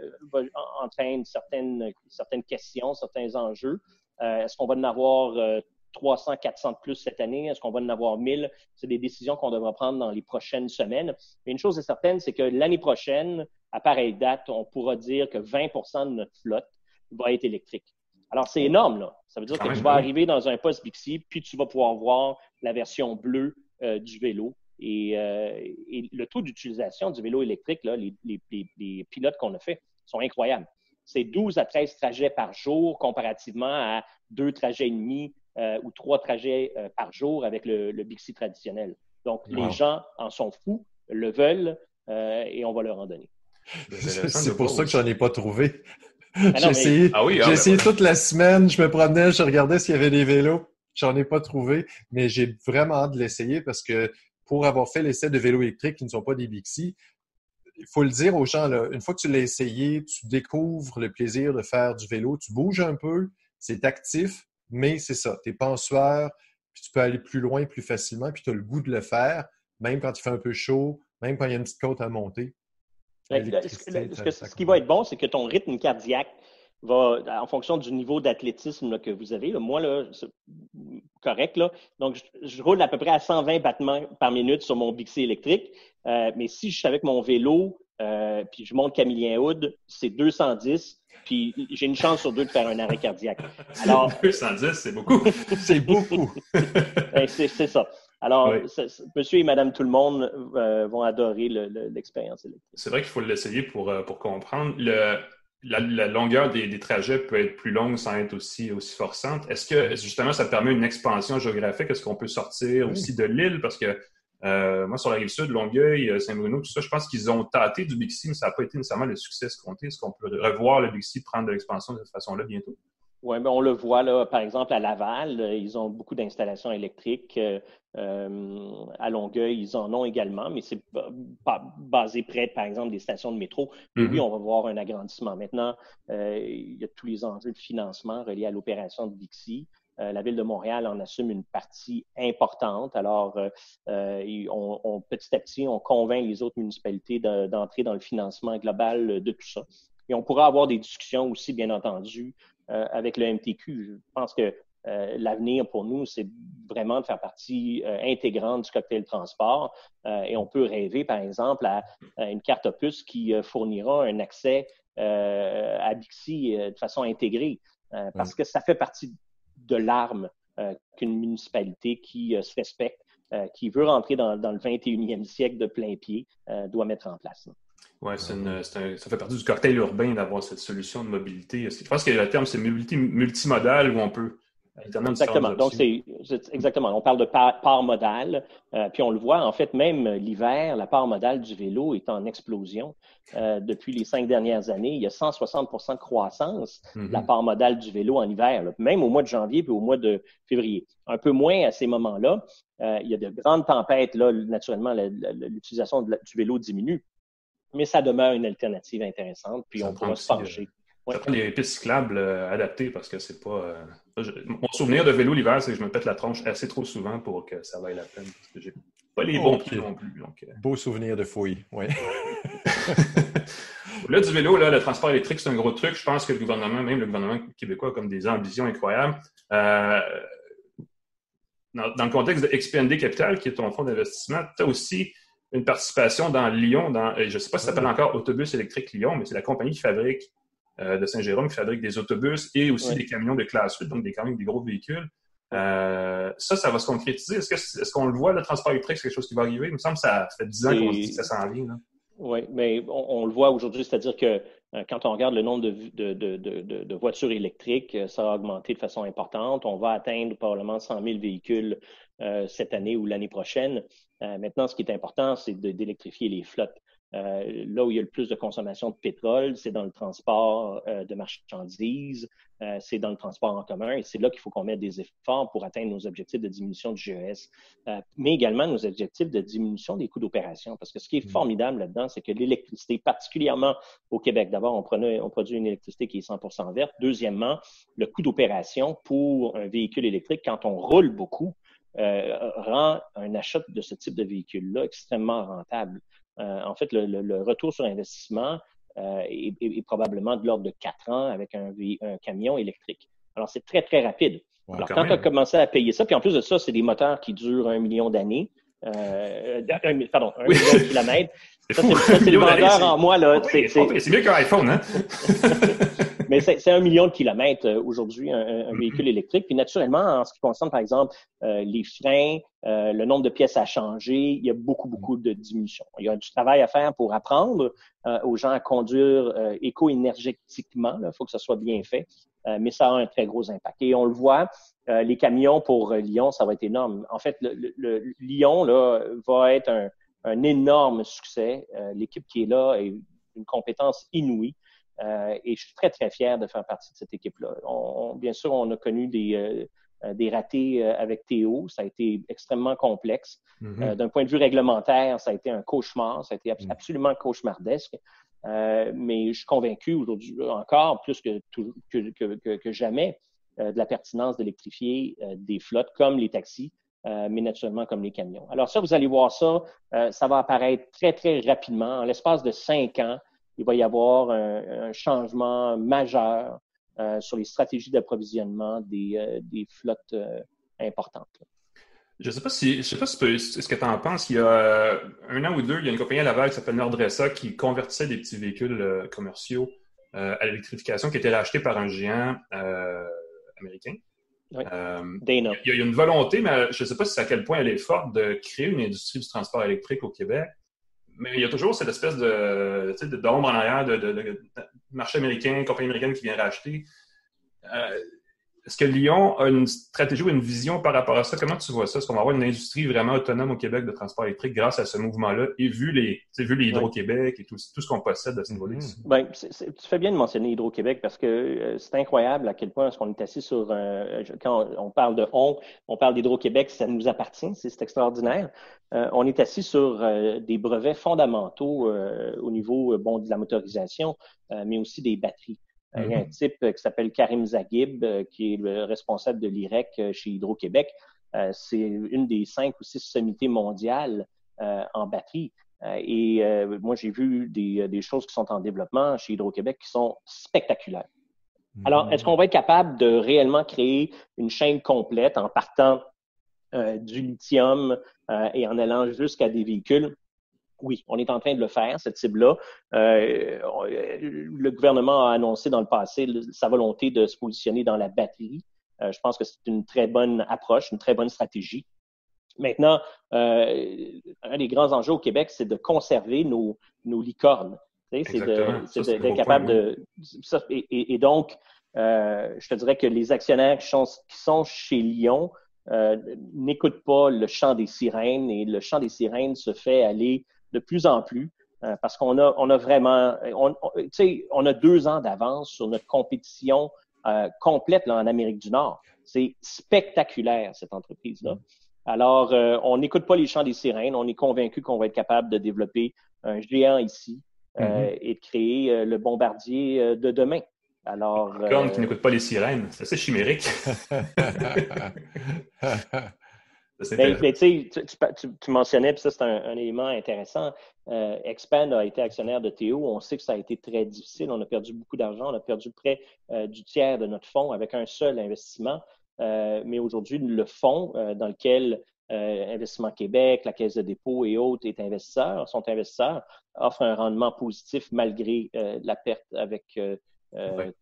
S3: entraîne certaines, certaines questions, certains enjeux. Est-ce qu'on va en avoir 300, 400 de plus cette année? Est-ce qu'on va en avoir 1000? C'est des décisions qu'on devra prendre dans les prochaines semaines. Mais une chose est certaine, c'est que l'année prochaine, à pareille date, on pourra dire que 20% de notre flotte va être électrique. Alors, c'est énorme, là. Ça veut dire que tu vas arriver dans un poste Bixi, puis tu vas pouvoir voir la version bleue euh, du vélo. Euh, et, le taux d'utilisation du vélo électrique, là, les, les, pilotes qu'on a fait sont incroyables. C'est 12 à 13 trajets par jour comparativement à deux trajets et demi euh, ou trois trajets par jour avec le, le Bixi traditionnel. Donc, les gens en sont fous, le veulent et on va leur en donner.
S2: C'est pour ça que j'en ai pas trouvé. Ah j'ai essayé, ah ah, essayé toute la semaine, je me promenais, je regardais s'il y avait des vélos. J'en ai pas trouvé, mais j'ai vraiment hâte de l'essayer parce que pour avoir fait l'essai de vélos électriques qui ne sont pas des Bixi, il faut le dire aux gens, là, une fois que tu l'as essayé, tu découvres le plaisir de faire du vélo, tu bouges un peu, c'est actif, mais c'est ça, tu es pas en sueur, puis tu peux aller plus loin plus facilement, puis tu as le goût de le faire, même quand il fait un peu chaud, même quand il y a une petite côte à monter.
S3: Ce, qui va être bon, c'est que ton rythme cardiaque va, en fonction du niveau d'athlétisme que vous avez, moi, là, c'est correct, là. Donc, je, roule à peu près à 120 battements par minute sur mon Bixi électrique. Euh, mais si je suis avec mon vélo, euh, puis je monte Camillien Hood, c'est 210, puis j'ai une chance sur deux de faire un arrêt cardiaque. *laughs*
S1: Alors, 210, c'est beaucoup. *laughs*
S2: c'est beaucoup. *laughs*
S3: Ben, c'est ça. Alors, monsieur et madame tout le monde euh, vont adorer l'expérience électrique.
S1: C'est vrai qu'il faut l'essayer pour, euh, pour comprendre. la, longueur des, trajets peut être plus longue sans être aussi, aussi forçante. Est-ce que justement ça permet une expansion géographique? Est-ce qu'on peut sortir aussi de l'île? Parce que euh, moi, sur la rive sud, Longueuil, Saint-Bruno, tout ça, je pense qu'ils ont tâté du Bixi, mais ça n'a pas été nécessairement le succès escompté. Est-ce qu'on peut revoir le Bixi prendre de l'expansion de cette façon-là bientôt?
S3: Oui, mais on le voit là, par exemple, à Laval, euh, ils ont beaucoup d'installations électriques. Euh, euh, à Longueuil, ils en ont également, mais c'est basé près, par exemple, des stations de métro. Oui, mm-hmm. on va voir un agrandissement. Maintenant, il y a tous les enjeux de financement reliés à l'opération de Dixie. La Ville de Montréal en assume une partie importante. Alors, on, petit à petit, on convainc les autres municipalités d'entrer dans le financement global de tout ça. Et on pourra avoir des discussions aussi, bien entendu, euh, avec le MTQ. Je pense que euh, l'avenir pour nous, c'est vraiment de faire partie euh, intégrante du cocktail transport. et on peut rêver, par exemple, à, une carte opus qui fournira un accès à Bixi de façon intégrée, parce que ça fait partie de l'arme qu'une municipalité qui se respecte, qui veut rentrer dans, dans, le 21e siècle de plein pied, doit mettre en place.
S1: Oui, ça fait partie du cocktail urbain d'avoir cette solution de mobilité. Je pense que le terme, c'est mobilité multimodale où on peut
S3: Exactement. Donc, c'est exactement. On parle de part, modale. Euh, puis on le voit, en fait, même l'hiver, la part modale du vélo est en explosion. Euh, depuis les cinq dernières années, il y a 160% de croissance de la mm-hmm. part modale du vélo en hiver, même au mois de janvier puis au mois de février. Un peu moins à ces moments-là. Euh, il y a de grandes tempêtes. Là, naturellement, l'utilisation du vélo diminue mais ça demeure une alternative intéressante, puis on pourra se pencher.
S1: Euh, ça prend des pistes cyclables euh, adaptées parce que c'est pas. Euh, mon souvenir de vélo l'hiver, c'est que je me pète la tronche assez trop souvent pour que ça vaille la peine. Parce que j'ai pas les bons pieds non plus.
S2: Beau souvenir de fouille, oui. *laughs*
S1: là, du vélo, là, le transport électrique, c'est un gros truc. Je pense que le gouvernement, même le gouvernement québécois, a comme des ambitions incroyables. dans, dans, le contexte de XPND Capital, qui est ton fonds d'investissement, tu as aussi une participation dans Lyon, dans, je ne sais pas si ça s'appelle encore Autobus électrique Lyon, mais c'est la compagnie qui fabrique euh, de Saint-Jérôme qui fabrique des autobus et aussi des camions de classe 8, donc des camions, des gros véhicules. Euh, ça, ça va se concrétiser. Est-ce qu'on le voit, le transport électrique, c'est quelque chose qui va arriver? Il me semble que ça fait 10 ans qu'on dit que ça s'en vient.
S3: Oui, mais on, le voit aujourd'hui, c'est-à-dire que euh, quand on regarde le nombre de, de, voitures électriques, ça a augmenté de façon importante. On va atteindre probablement 100 000 véhicules cette année ou l'année prochaine. Euh, maintenant, ce qui est important, c'est d'électrifier les flottes. Euh, là où il y a le plus de consommation de pétrole, c'est dans le transport euh, de marchandises, c'est dans le transport en commun, et c'est là qu'il faut qu'on mette des efforts pour atteindre nos objectifs de diminution du GES, mais également nos objectifs de diminution des coûts d'opération. Parce que ce qui est mm. formidable là-dedans, c'est que l'électricité, particulièrement au Québec, d'abord, on, on, produit une électricité qui est 100% verte. Deuxièmement, le coût d'opération pour un véhicule électrique, quand on roule beaucoup, euh, rend un achat de ce type de véhicule-là extrêmement rentable. Euh, en fait, le, retour sur investissement euh, est, probablement de l'ordre de quatre ans avec un, camion électrique. Alors, c'est très, très rapide. Alors, quand, tu as commencé à payer ça, puis en plus de ça, c'est des moteurs qui durent un million d'années. pardon, un million de kilomètres. *laughs* Ça, c'est le vendeur en moi. là.
S1: C'est mieux qu'un iPhone, hein? *laughs*
S3: Mais c'est un million de kilomètres euh, aujourd'hui, un, véhicule électrique. Puis naturellement, en ce qui concerne, par exemple, euh, les freins, euh, le nombre de pièces à changer, il y a beaucoup, beaucoup de diminution. Il y a du travail à faire pour apprendre aux gens à conduire éco-énergétiquement. Il faut que ça soit bien fait, mais ça a un très gros impact. Et on le voit, les camions pour Lyon, ça va être énorme. En fait, le, le, Lyon là, va être un, un énorme succès. L'équipe qui est là est une compétence inouïe. Euh, et je suis très, très fier de faire partie de cette équipe-là. bien sûr, on a connu des, euh, des ratés euh, avec Théo. Ça a été extrêmement complexe. Mm-hmm. D'un point de vue réglementaire, ça a été un cauchemar. Ça a été mm. absolument cauchemardesque. mais je suis convaincu aujourd'hui encore, plus que, que, que, jamais, de la pertinence d'électrifier des flottes comme les taxis, mais naturellement comme les camions. Alors ça, vous allez voir ça, ça va apparaître très, très rapidement. En l'espace de cinq ans, il va y avoir un, changement majeur euh, sur les stratégies d'approvisionnement des, euh, flottes euh, importantes.
S1: Je ne sais pas si, je sais pas si ce que tu en penses? Il y a un an ou deux, il y a une compagnie à Laval qui s'appelle Nordressa qui convertissait des petits véhicules commerciaux à l'électrification qui était racheté par un géant américain.
S3: Oui.
S1: il, y a, il y a une volonté, mais je ne sais pas si à quel point elle est forte de créer une industrie du transport électrique au Québec mais il y a toujours cette espèce de d'ombre en arrière de, de, marché américain, compagnie américaine qui vient racheter. Euh, est-ce que Lyon a une stratégie ou une vision par rapport à ça? Comment tu vois ça? Est-ce qu'on va avoir une industrie vraiment autonome au Québec de transport électrique grâce à ce mouvement-là? Et vu les, vu Hydro-Québec et tout, ce qu'on possède à ce niveau-là?
S3: Ben, tu fais bien de mentionner Hydro-Québec parce que euh, c'est incroyable à quel point est-ce qu'on est assis sur quand on parle de on, on parle d'Hydro-Québec, ça nous appartient, c'est extraordinaire. Euh, on est assis sur euh, des brevets fondamentaux au niveau de la motorisation, mais aussi des batteries. Il y a un mm-hmm. type euh, qui s'appelle Karim Zaghib, euh, qui est le responsable de l'IREC euh, chez Hydro-Québec. c'est une des cinq ou six sommités mondiales en batterie. et moi, j'ai vu des, choses qui sont en développement chez Hydro-Québec qui sont spectaculaires. Alors, est-ce qu'on va être capable de réellement créer une chaîne complète en partant du lithium et en allant jusqu'à des véhicules? Oui, on est en train de le faire, cette cible-là. Euh, le gouvernement a annoncé dans le passé sa volonté de se positionner dans la batterie. Euh, je pense que c'est une très bonne approche, une très bonne stratégie. Maintenant, euh, un des grands enjeux au Québec, c'est de conserver nos, nos licornes. C'est d'être capable de... et, donc, je te dirais que les actionnaires qui sont, qui sont chez Lyon n'écoutent pas le chant des sirènes et le chant des sirènes se fait aller de plus en plus euh, parce qu'on a, on a vraiment, on, on a deux ans d'avance sur notre compétition euh, complète là, en Amérique du Nord. C'est spectaculaire, cette entreprise-là. Alors, euh, on n'écoute pas les chants des sirènes. On est convaincu qu'on va être capable de développer un géant ici mm-hmm. et de créer le bombardier de demain. Alors,
S1: Comme qui n'écoute pas les sirènes, c'est assez chimérique. *laughs* *laughs*
S3: Ben, tu, tu, mentionnais, puis ça, c'est un, élément intéressant. Euh, Expand a été actionnaire de Théo. On sait que ça a été très difficile. On a perdu beaucoup d'argent. On a perdu près euh, du tiers de notre fonds avec un seul investissement. Euh, mais aujourd'hui, le fonds dans lequel Investissement Québec, la Caisse de dépôt et autres est investisseurs, sont investisseurs, offre un rendement positif malgré la perte avec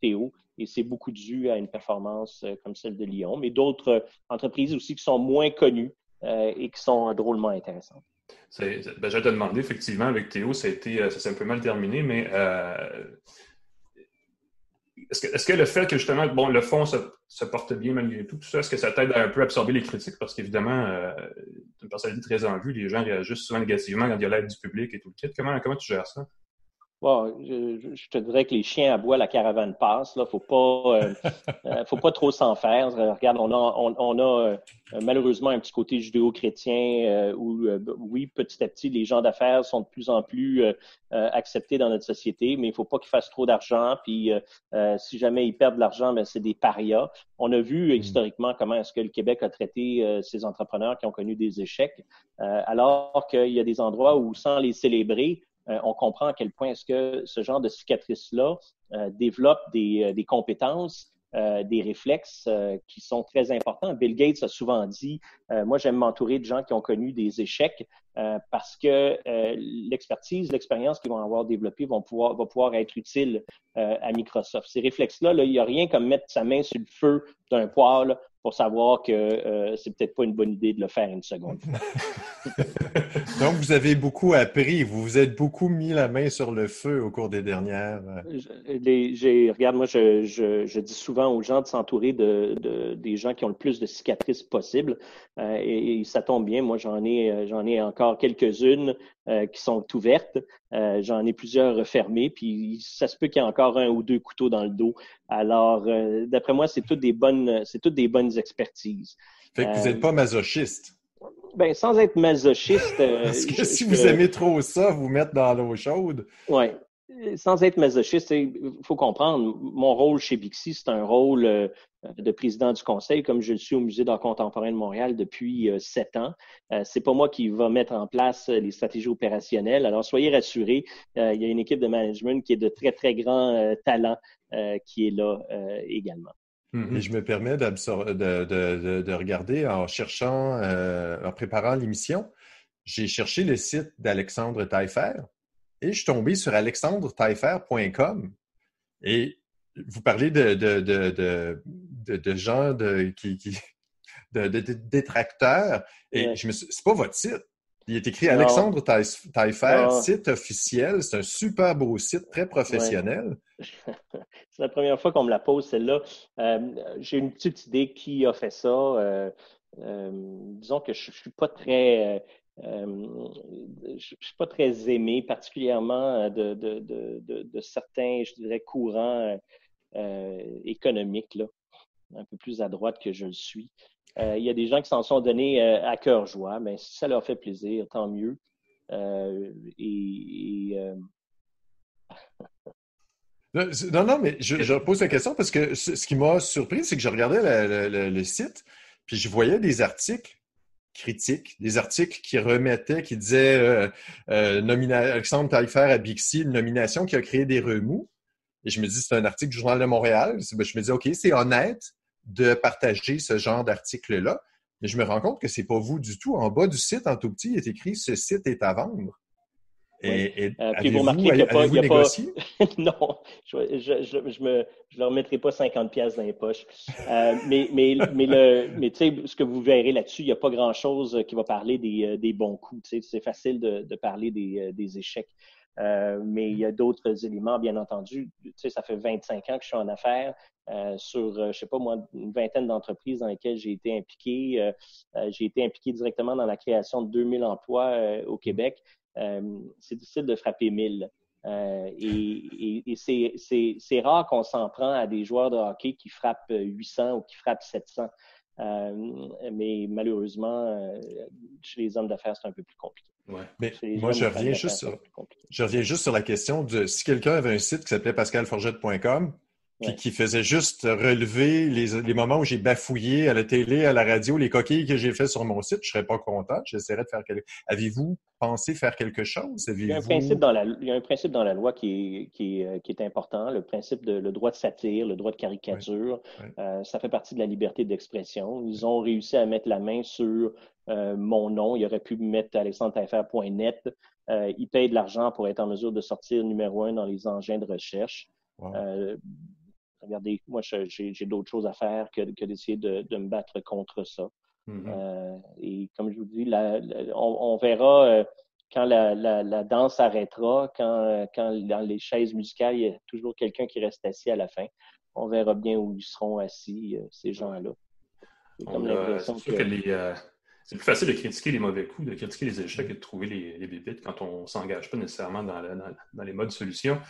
S3: Théo et c'est beaucoup dû à une performance euh, comme celle de Lyon, mais d'autres euh, entreprises aussi qui sont moins connues euh, et qui sont drôlement intéressantes.
S1: Ben, je vais te demander, effectivement, avec Théo, ça, a été, ça s'est un peu mal terminé, mais est-ce que, le fait que justement, bon, le fond se, porte bien malgré tout, tout ça, est-ce que ça t'aide à un peu absorber les critiques? Parce qu'évidemment, c'est une personnalité très en vue, les gens réagissent souvent négativement quand il y a l'aide du public et tout le kit. Comment, comment tu gères ça?
S3: Bon, je, te dirais que les chiens aboient, la caravane passe. Là, faut pas, euh, *laughs* euh, faut pas trop s'en faire. Regarde, on a, on, a euh, malheureusement un petit côté judéo-chrétien où, oui, petit à petit, les gens d'affaires sont de plus en plus acceptés dans notre société, mais il faut pas qu'ils fassent trop d'argent. Puis, si jamais ils perdent de l'argent, ben c'est des parias. On a vu mm. historiquement comment est-ce que le Québec a traité ces entrepreneurs qui ont connu des échecs, alors qu'il y a des endroits où, sans les célébrer, euh, on comprend à quel point est-ce que ce genre de cicatrice-là euh, développe des, euh, des, compétences euh, des réflexes euh, qui sont très importants. Bill Gates a souvent dit, moi j'aime m'entourer de gens qui ont connu des échecs parce que l'expertise, l'expérience qu'ils vont avoir développée vont pouvoir, va pouvoir être utile à Microsoft. Ces réflexes-là, il n'y a rien comme mettre sa main sur le feu d'un poêle pour savoir que euh, c'est peut-être pas une bonne idée de le faire une seconde *laughs*
S2: Donc, vous avez beaucoup appris, vous vous êtes beaucoup mis la main sur le feu au cours des dernières.
S3: Euh, regarde, moi, je, dis souvent aux gens de s'entourer de, des gens qui ont le plus de cicatrices possible. Euh, et, ça tombe bien, moi, j'en ai, j'en ai encore quelques-unes qui sont ouvertes. j'en ai plusieurs refermées, puis ça se peut qu'il y ait encore un ou deux couteaux dans le dos. Alors, d'après moi, c'est toutes des bonnes, c'est toutes des bonnes expertises.
S2: Fait que vous n'êtes pas masochiste.
S3: Ben, sans être masochiste.
S2: Euh, *laughs* Parce que si vous aimez trop ça, vous mettre dans l'eau chaude.
S3: Oui. Sans être masochiste, il faut comprendre, mon rôle chez Bixi, c'est un rôle euh, de président du conseil, comme je le suis au Musée d'art contemporain de Montréal depuis euh, sept ans. c'est pas moi qui va mettre en place les stratégies opérationnelles. Alors, soyez rassurés, il y a une équipe de management qui est de très, très grand talent qui est là également.
S2: Et mm-hmm. je me permets de, de, de, regarder en cherchant, euh, en préparant l'émission, j'ai cherché le site d'Alexandre Taillefer et je suis tombé sur alexandretaillefer.com. Et vous parlez de, de, gens qui, qui de, détracteurs et je me c'est pas votre site. Il est écrit Alexandre Taillefer, site officiel. C'est un super beau site, très professionnel. *laughs*
S3: c'est la première fois qu'on me la pose, celle-là. Euh, j'ai une petite idée qui a fait ça. Euh, euh, disons que je ne suis pas très. je suis pas très aimé, particulièrement de, de, certains, je dirais, courants économiques, là, un peu plus à droite que je le suis. Euh, il y a des gens qui s'en sont donnés euh, à cœur joie, mais si ça leur fait plaisir, tant mieux. Euh, *laughs*
S2: non, non, mais je, pose la question parce que ce, qui m'a surpris, c'est que je regardais le, site, puis je voyais des articles critiques, des articles qui remettaient, qui disaient Alexandre Taillefer à Bixi, une nomination qui a créé des remous. Et je me dis, c'est un article du Journal de Montréal. Ben, je me dis, OK, c'est honnête de partager ce genre d'article-là. Mais je me rends compte que c'est pas vous du tout. En bas du site, en tout petit, il est écrit Ce site est à vendre.
S3: Et, euh, puis vous remarquez qu'il n'y a pas. Y a pas... *laughs* non, je me, je leur mettrai pas 50 pièces dans les poches. Euh, mais mais, mais, le, mais tu sais, ce que vous verrez là-dessus, il n'y a pas grand-chose qui va parler des, euh, des bons coups. C'est facile de, de parler des, des échecs. Euh, mais il y a d'autres éléments, bien entendu. Tu sais, ça fait 25 ans que je suis en affaires euh, sur, euh, je sais pas moi, une vingtaine d'entreprises dans lesquelles j'ai été impliqué. j'ai été impliqué directement dans la création de 2000 emplois au Québec. c'est difficile de frapper 1000. et, et, c'est rare qu'on s'en prend à des joueurs de hockey qui frappent 800 ou qui frappent 700. Mais malheureusement, chez les hommes d'affaires, c'est un peu plus compliqué.
S2: Mais moi, je reviens, juste sur, je reviens juste sur la question de si quelqu'un avait un site qui s'appelait pascalforgette.com, puis qui faisait juste relever les, moments où j'ai bafouillé à la télé, à la radio, les coquilles que j'ai fait sur mon site, je serais pas content. J'essaierais de faire quelque Avez-vous pensé faire quelque chose?
S3: Il y, a un principe dans la, il y a un principe dans la loi qui est, qui est, qui est important, le principe de le droit de satire, le droit de caricature. Euh, ça fait partie de la liberté d'expression. Ils ont réussi à mettre la main sur euh, mon nom. Il aurait pu mettre alexandre.net. Euh, ils payent de l'argent pour être en mesure de sortir numéro un dans les engins de recherche. Euh, regardez, moi, j'ai d'autres choses à faire que, d'essayer de, me battre contre ça. Mm-hmm. Euh, et comme je vous dis, on, verra euh, quand la, danse arrêtera, quand, quand dans les chaises musicales, il y a toujours quelqu'un qui reste assis à la fin. On verra bien où ils seront assis, euh, ces gens-là.
S1: C'est plus facile de critiquer les mauvais coups, de critiquer les échecs et de trouver les, les bébites quand on ne s'engage pas nécessairement dans, dans, les modes solutions.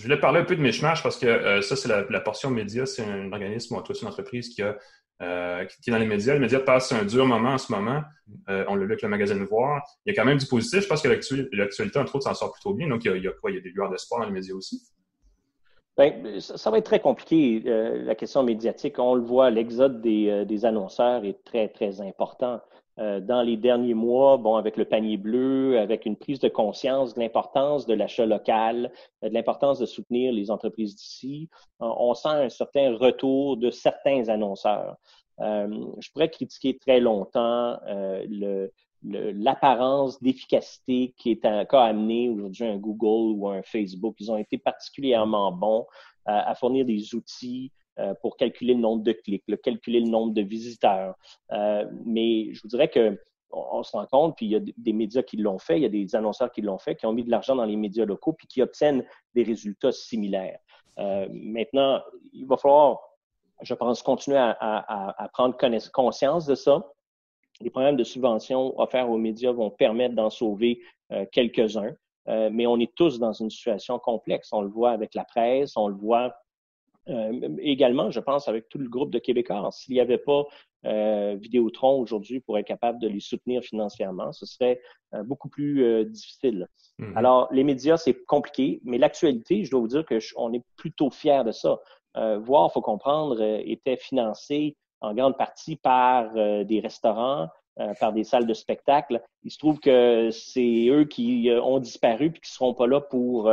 S1: Je voulais parler un peu de Mishmash parce que euh, ça, c'est la, portion média. C'est un organisme, c'est une entreprise qui, a, euh, qui est dans les médias. Les médias passent un dur moment en ce moment. Euh, on l'a vu avec le magazine Voir. Il y a quand même du positif. Je pense que l'actualité, entre autres, s'en sort plutôt bien. Donc, il y a, quoi? Il y a des lueurs d'espoir dans les médias aussi?
S3: Bien, ça, va être très compliqué, la question médiatique. On le voit, l'exode des, des, annonceurs est très, très important. Euh, dans les derniers mois, bon, avec le panier bleu, avec une prise de conscience de l'importance de l'achat local, de l'importance de soutenir les entreprises d'ici, on sent un certain retour de certains annonceurs. je pourrais critiquer très longtemps le, l'apparence d'efficacité qui est qu'a amené aujourd'hui un Google ou un Facebook. Ils ont été particulièrement bons à fournir des outils euh, pour calculer le nombre de clics, calculer le nombre de visiteurs. Euh, mais je vous dirais que on, se rend compte, puis il y a des médias qui l'ont fait, il y a des annonceurs qui l'ont fait, qui ont mis de l'argent dans les médias locaux, puis qui obtiennent des résultats similaires. Euh, maintenant, il va falloir, je pense, continuer à, prendre conscience de ça. Les programmes de subvention offerts aux médias vont permettre d'en sauver quelques-uns, mais on est tous dans une situation complexe. On le voit avec la presse, on le voit euh, également, je pense, avec tout le groupe de Québécois, s'il n'y avait pas euh, Vidéotron aujourd'hui pour être capable de les soutenir financièrement, ce serait euh, beaucoup plus euh, difficile. Mm-hmm. Alors, les médias, c'est compliqué, mais l'actualité, je dois vous dire que on est plutôt fiers de ça. voir, faut comprendre, était financé en grande partie par des restaurants, par des salles de spectacle. Il se trouve que c'est eux qui ont disparu et qui ne seront pas là pour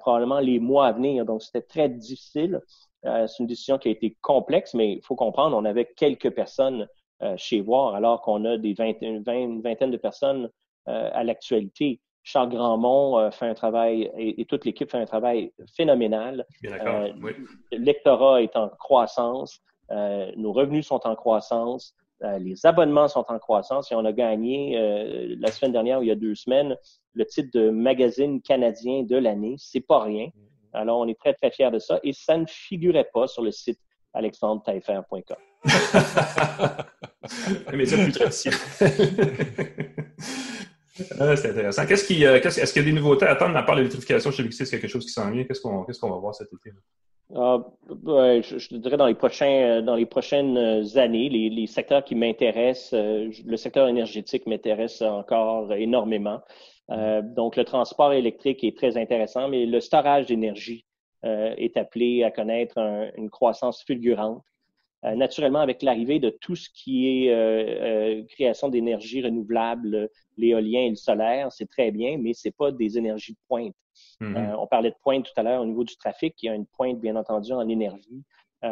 S3: probablement les mois à venir. Donc, c'était très difficile. Euh, c'est une décision qui a été complexe, mais il faut comprendre, on avait quelques personnes euh, chez Voir, alors qu'on a des vingt, une vingtaine de personnes euh, à l'actualité. Charles Grandmont fait un travail et, toute l'équipe fait un travail phénoménal.
S1: Bien oui.
S3: L'électorat est en croissance, nos revenus sont en croissance, les abonnements sont en croissance et on a gagné la semaine dernière, il y a deux semaines, le titre de magazine canadien de l'année. C'est pas rien. Mm. Alors, on est très, très fiers de ça. Et ça ne figurait pas sur le site alexandretaifer.com. *laughs* *laughs*
S1: Mais c'est plus traditionnel. *laughs* Ah, c'est intéressant. Qu'est-ce euh, est-ce qu'il y a des nouveautés à attendre à part l'électrification chez Bixis? Quelque chose qui s'en vient? Qu'est-ce qu'on, qu'est-ce qu'on va voir cet été?
S3: Ah, je, dirais dans les prochains, dans les prochaines années, les, secteurs qui m'intéressent, euh, le secteur énergétique m'intéresse encore énormément. Euh, donc, le transport électrique est très intéressant, mais le storage d'énergie euh, est appelé à connaître une croissance fulgurante. Euh, naturellement, avec l'arrivée de tout ce qui est création d'énergie renouvelable, l'éolien et le solaire, c'est très bien, mais c'est pas des énergies de pointe. Mm-hmm. on parlait de pointe tout à l'heure au niveau du trafic, il y a une pointe, bien entendu, en énergie.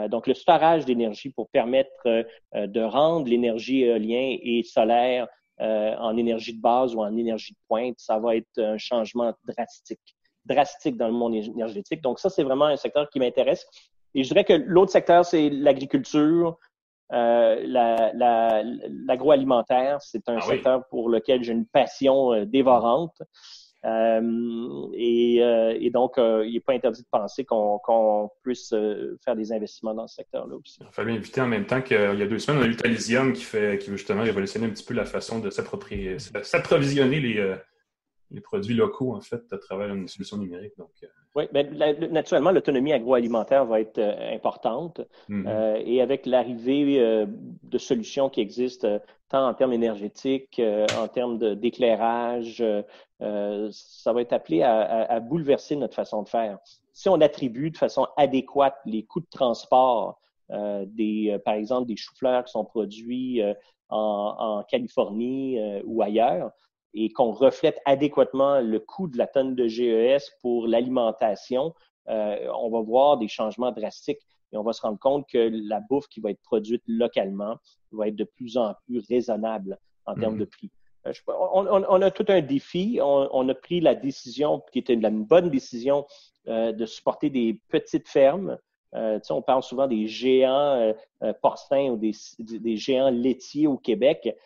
S3: donc, le storage d'énergie pour permettre de rendre l'énergie éolienne et solaire euh, en énergie de base ou en énergie de pointe, ça va être un changement drastique, drastique dans le monde énergétique. Donc ça, c'est vraiment un secteur qui m'intéresse. Et je dirais que l'autre secteur, c'est l'agriculture, euh, l'agroalimentaire. c'est un ah secteur pour lequel j'ai une passion euh, dévorante. Euh, et, et, donc, il n'est pas interdit de penser qu'on puisse faire des investissements dans ce secteur-là aussi.
S1: Il fallait inviter en même temps qu'il y a deux semaines, on a eu Talisium qui, fait, qui veut justement révolutionner un petit peu la façon de s'approvisionner les, les produits locaux, en fait, à travers une solution numérique. Donc,
S3: Oui, mais naturellement, l'autonomie agroalimentaire va être importante. Mm-hmm. et avec l'arrivée de solutions qui existent tant en termes énergétiques, en termes d'éclairage, euh, ça va être appelé à, bouleverser notre façon de faire. Si on attribue de façon adéquate les coûts de transport euh, des, euh, par exemple, des choux-fleurs qui sont produits en, Californie ou ailleurs, et qu'on reflète adéquatement le coût de la tonne de GES pour l'alimentation, on va voir des changements drastiques et on va se rendre compte que la bouffe qui va être produite localement va être de plus en plus raisonnable en termes mm-hmm. de prix. Euh, on, a tout un défi. On, a pris la décision, qui était une bonne décision, euh, de supporter des petites fermes. Euh, on parle souvent des géants porcins ou des, géants laitiers au Québec.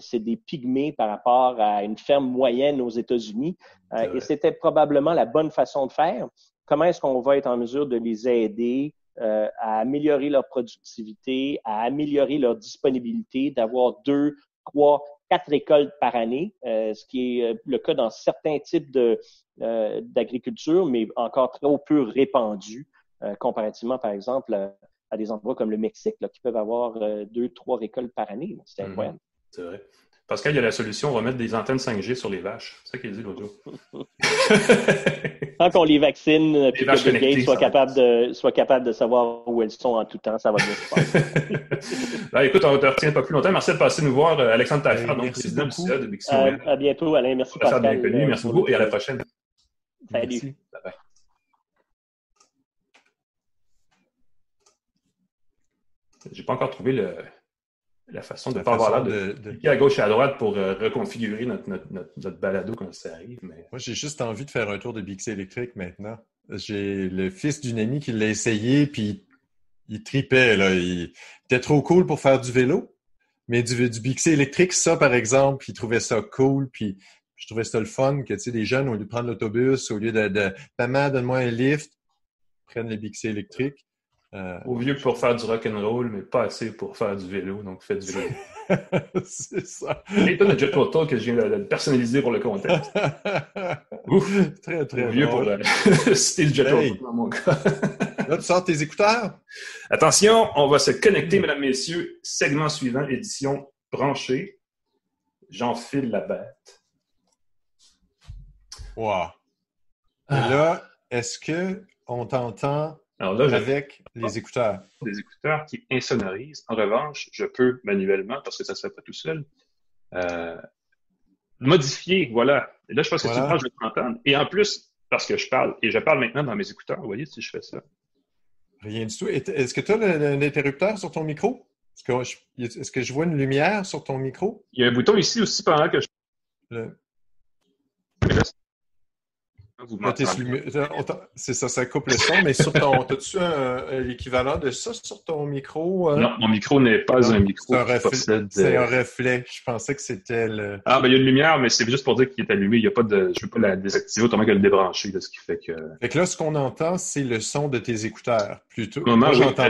S3: C'est des pygmées par rapport à une ferme moyenne aux États-Unis. et c'était probablement la bonne façon de faire. Comment est-ce qu'on va être en mesure de les aider à améliorer leur productivité, à améliorer leur disponibilité, d'avoir deux, trois, quatre récoltes par année, euh, ce qui est euh, le cas dans certains types euh, d'agriculture, mais encore trop peu répandu comparativement, par exemple, à, des endroits comme le Mexique, qui peuvent avoir deux, trois récoltes par année. C'est mhm. incroyable.
S1: C'est vrai. Pascal, il y a la solution, on va mettre des antennes 5G sur les vaches. C'est ça qu'il dit l'autre jour. *laughs*
S3: tant qu'on les vaccine, et que Bill Gates soit capable, de, soit capable de savoir où elles sont en tout temps, ça va bien se
S1: passer. *laughs* Ben, écoute, on ne te retient pas plus longtemps. Merci de passer nous voir, euh, Alexandre Taffert, donc président du CA de Bixi.
S3: Euh, à bientôt, Alain. Merci, Pascal.
S1: Bien connu. Merci beaucoup et à la prochaine.
S3: Salut.
S1: Bye J'ai pas encore trouvé le, la façon de ne pas avoir l'air de, de, à gauche et à droite pour euh, reconfigurer notre, notre, notre, balado quand ça arrive. Mais...
S2: Moi, j'ai juste envie de faire un tour de Bixi électrique maintenant. J'ai le fils d'une amie qui l'a essayé, puis il tripait. Là. Il était trop cool pour faire du vélo, mais du, du Bixi électrique, ça, par exemple, il trouvait ça cool, puis je trouvais ça le fun que, tu sais, des jeunes, au lieu de prendre l'autobus, au lieu de, de « Maman, donne-moi un lift », prennent les Bixi électriques.
S1: Euh, Au vieux pour faire du rock and roll, mais pas assez pour faire du vélo, donc faites du vélo. *laughs*
S2: c'est ça.
S1: Et toi, le Jet Total que je viens de, personnaliser pour le contexte. *laughs* Ouf!
S2: Très, très
S1: vieux pour citer le *laughs* Jet hey. dans mon cas.
S2: Là, tu sors tes écouteurs?
S1: Attention, on va se connecter, mesdames, messieurs. Segment suivant, édition branchée. J'enfile la bête.
S2: Wow. Et là, est-ce qu'on t'entend alors là, avec les écouteurs.
S1: Des écouteurs qui insonorisent. En revanche, je peux manuellement, parce que ça ne se fait pas tout seul, euh, modifier, voilà. Et là, je pense que tu parles, je vais t'entendre. Et en plus, parce que je parle, et je parle maintenant dans mes écouteurs, vous voyez si je fais ça.
S2: Rien du tout. Est-ce que tu as l'interrupteur sur ton micro? Est-ce que, je vois une lumière sur ton micro?
S1: Il y a un bouton ici aussi pendant que je...
S2: C'est ça, ça coupe le son, mais sur ton. *laughs* As-tu l'équivalent de ça sur ton micro?
S1: Euh? Non, mon micro n'est pas un micro.
S2: C'est un, reflet, c'est un reflet. Je pensais que c'était le.
S1: Ah, ben il y a une lumière, mais c'est juste pour dire qu'il est allumé. Il y a pas de. Je ne veux pas la désactiver autrement que le débrancher, ce qui fait que.
S2: Fait que là, ce qu'on entend, c'est le son de tes écouteurs plutôt.
S1: Moi, j'entends.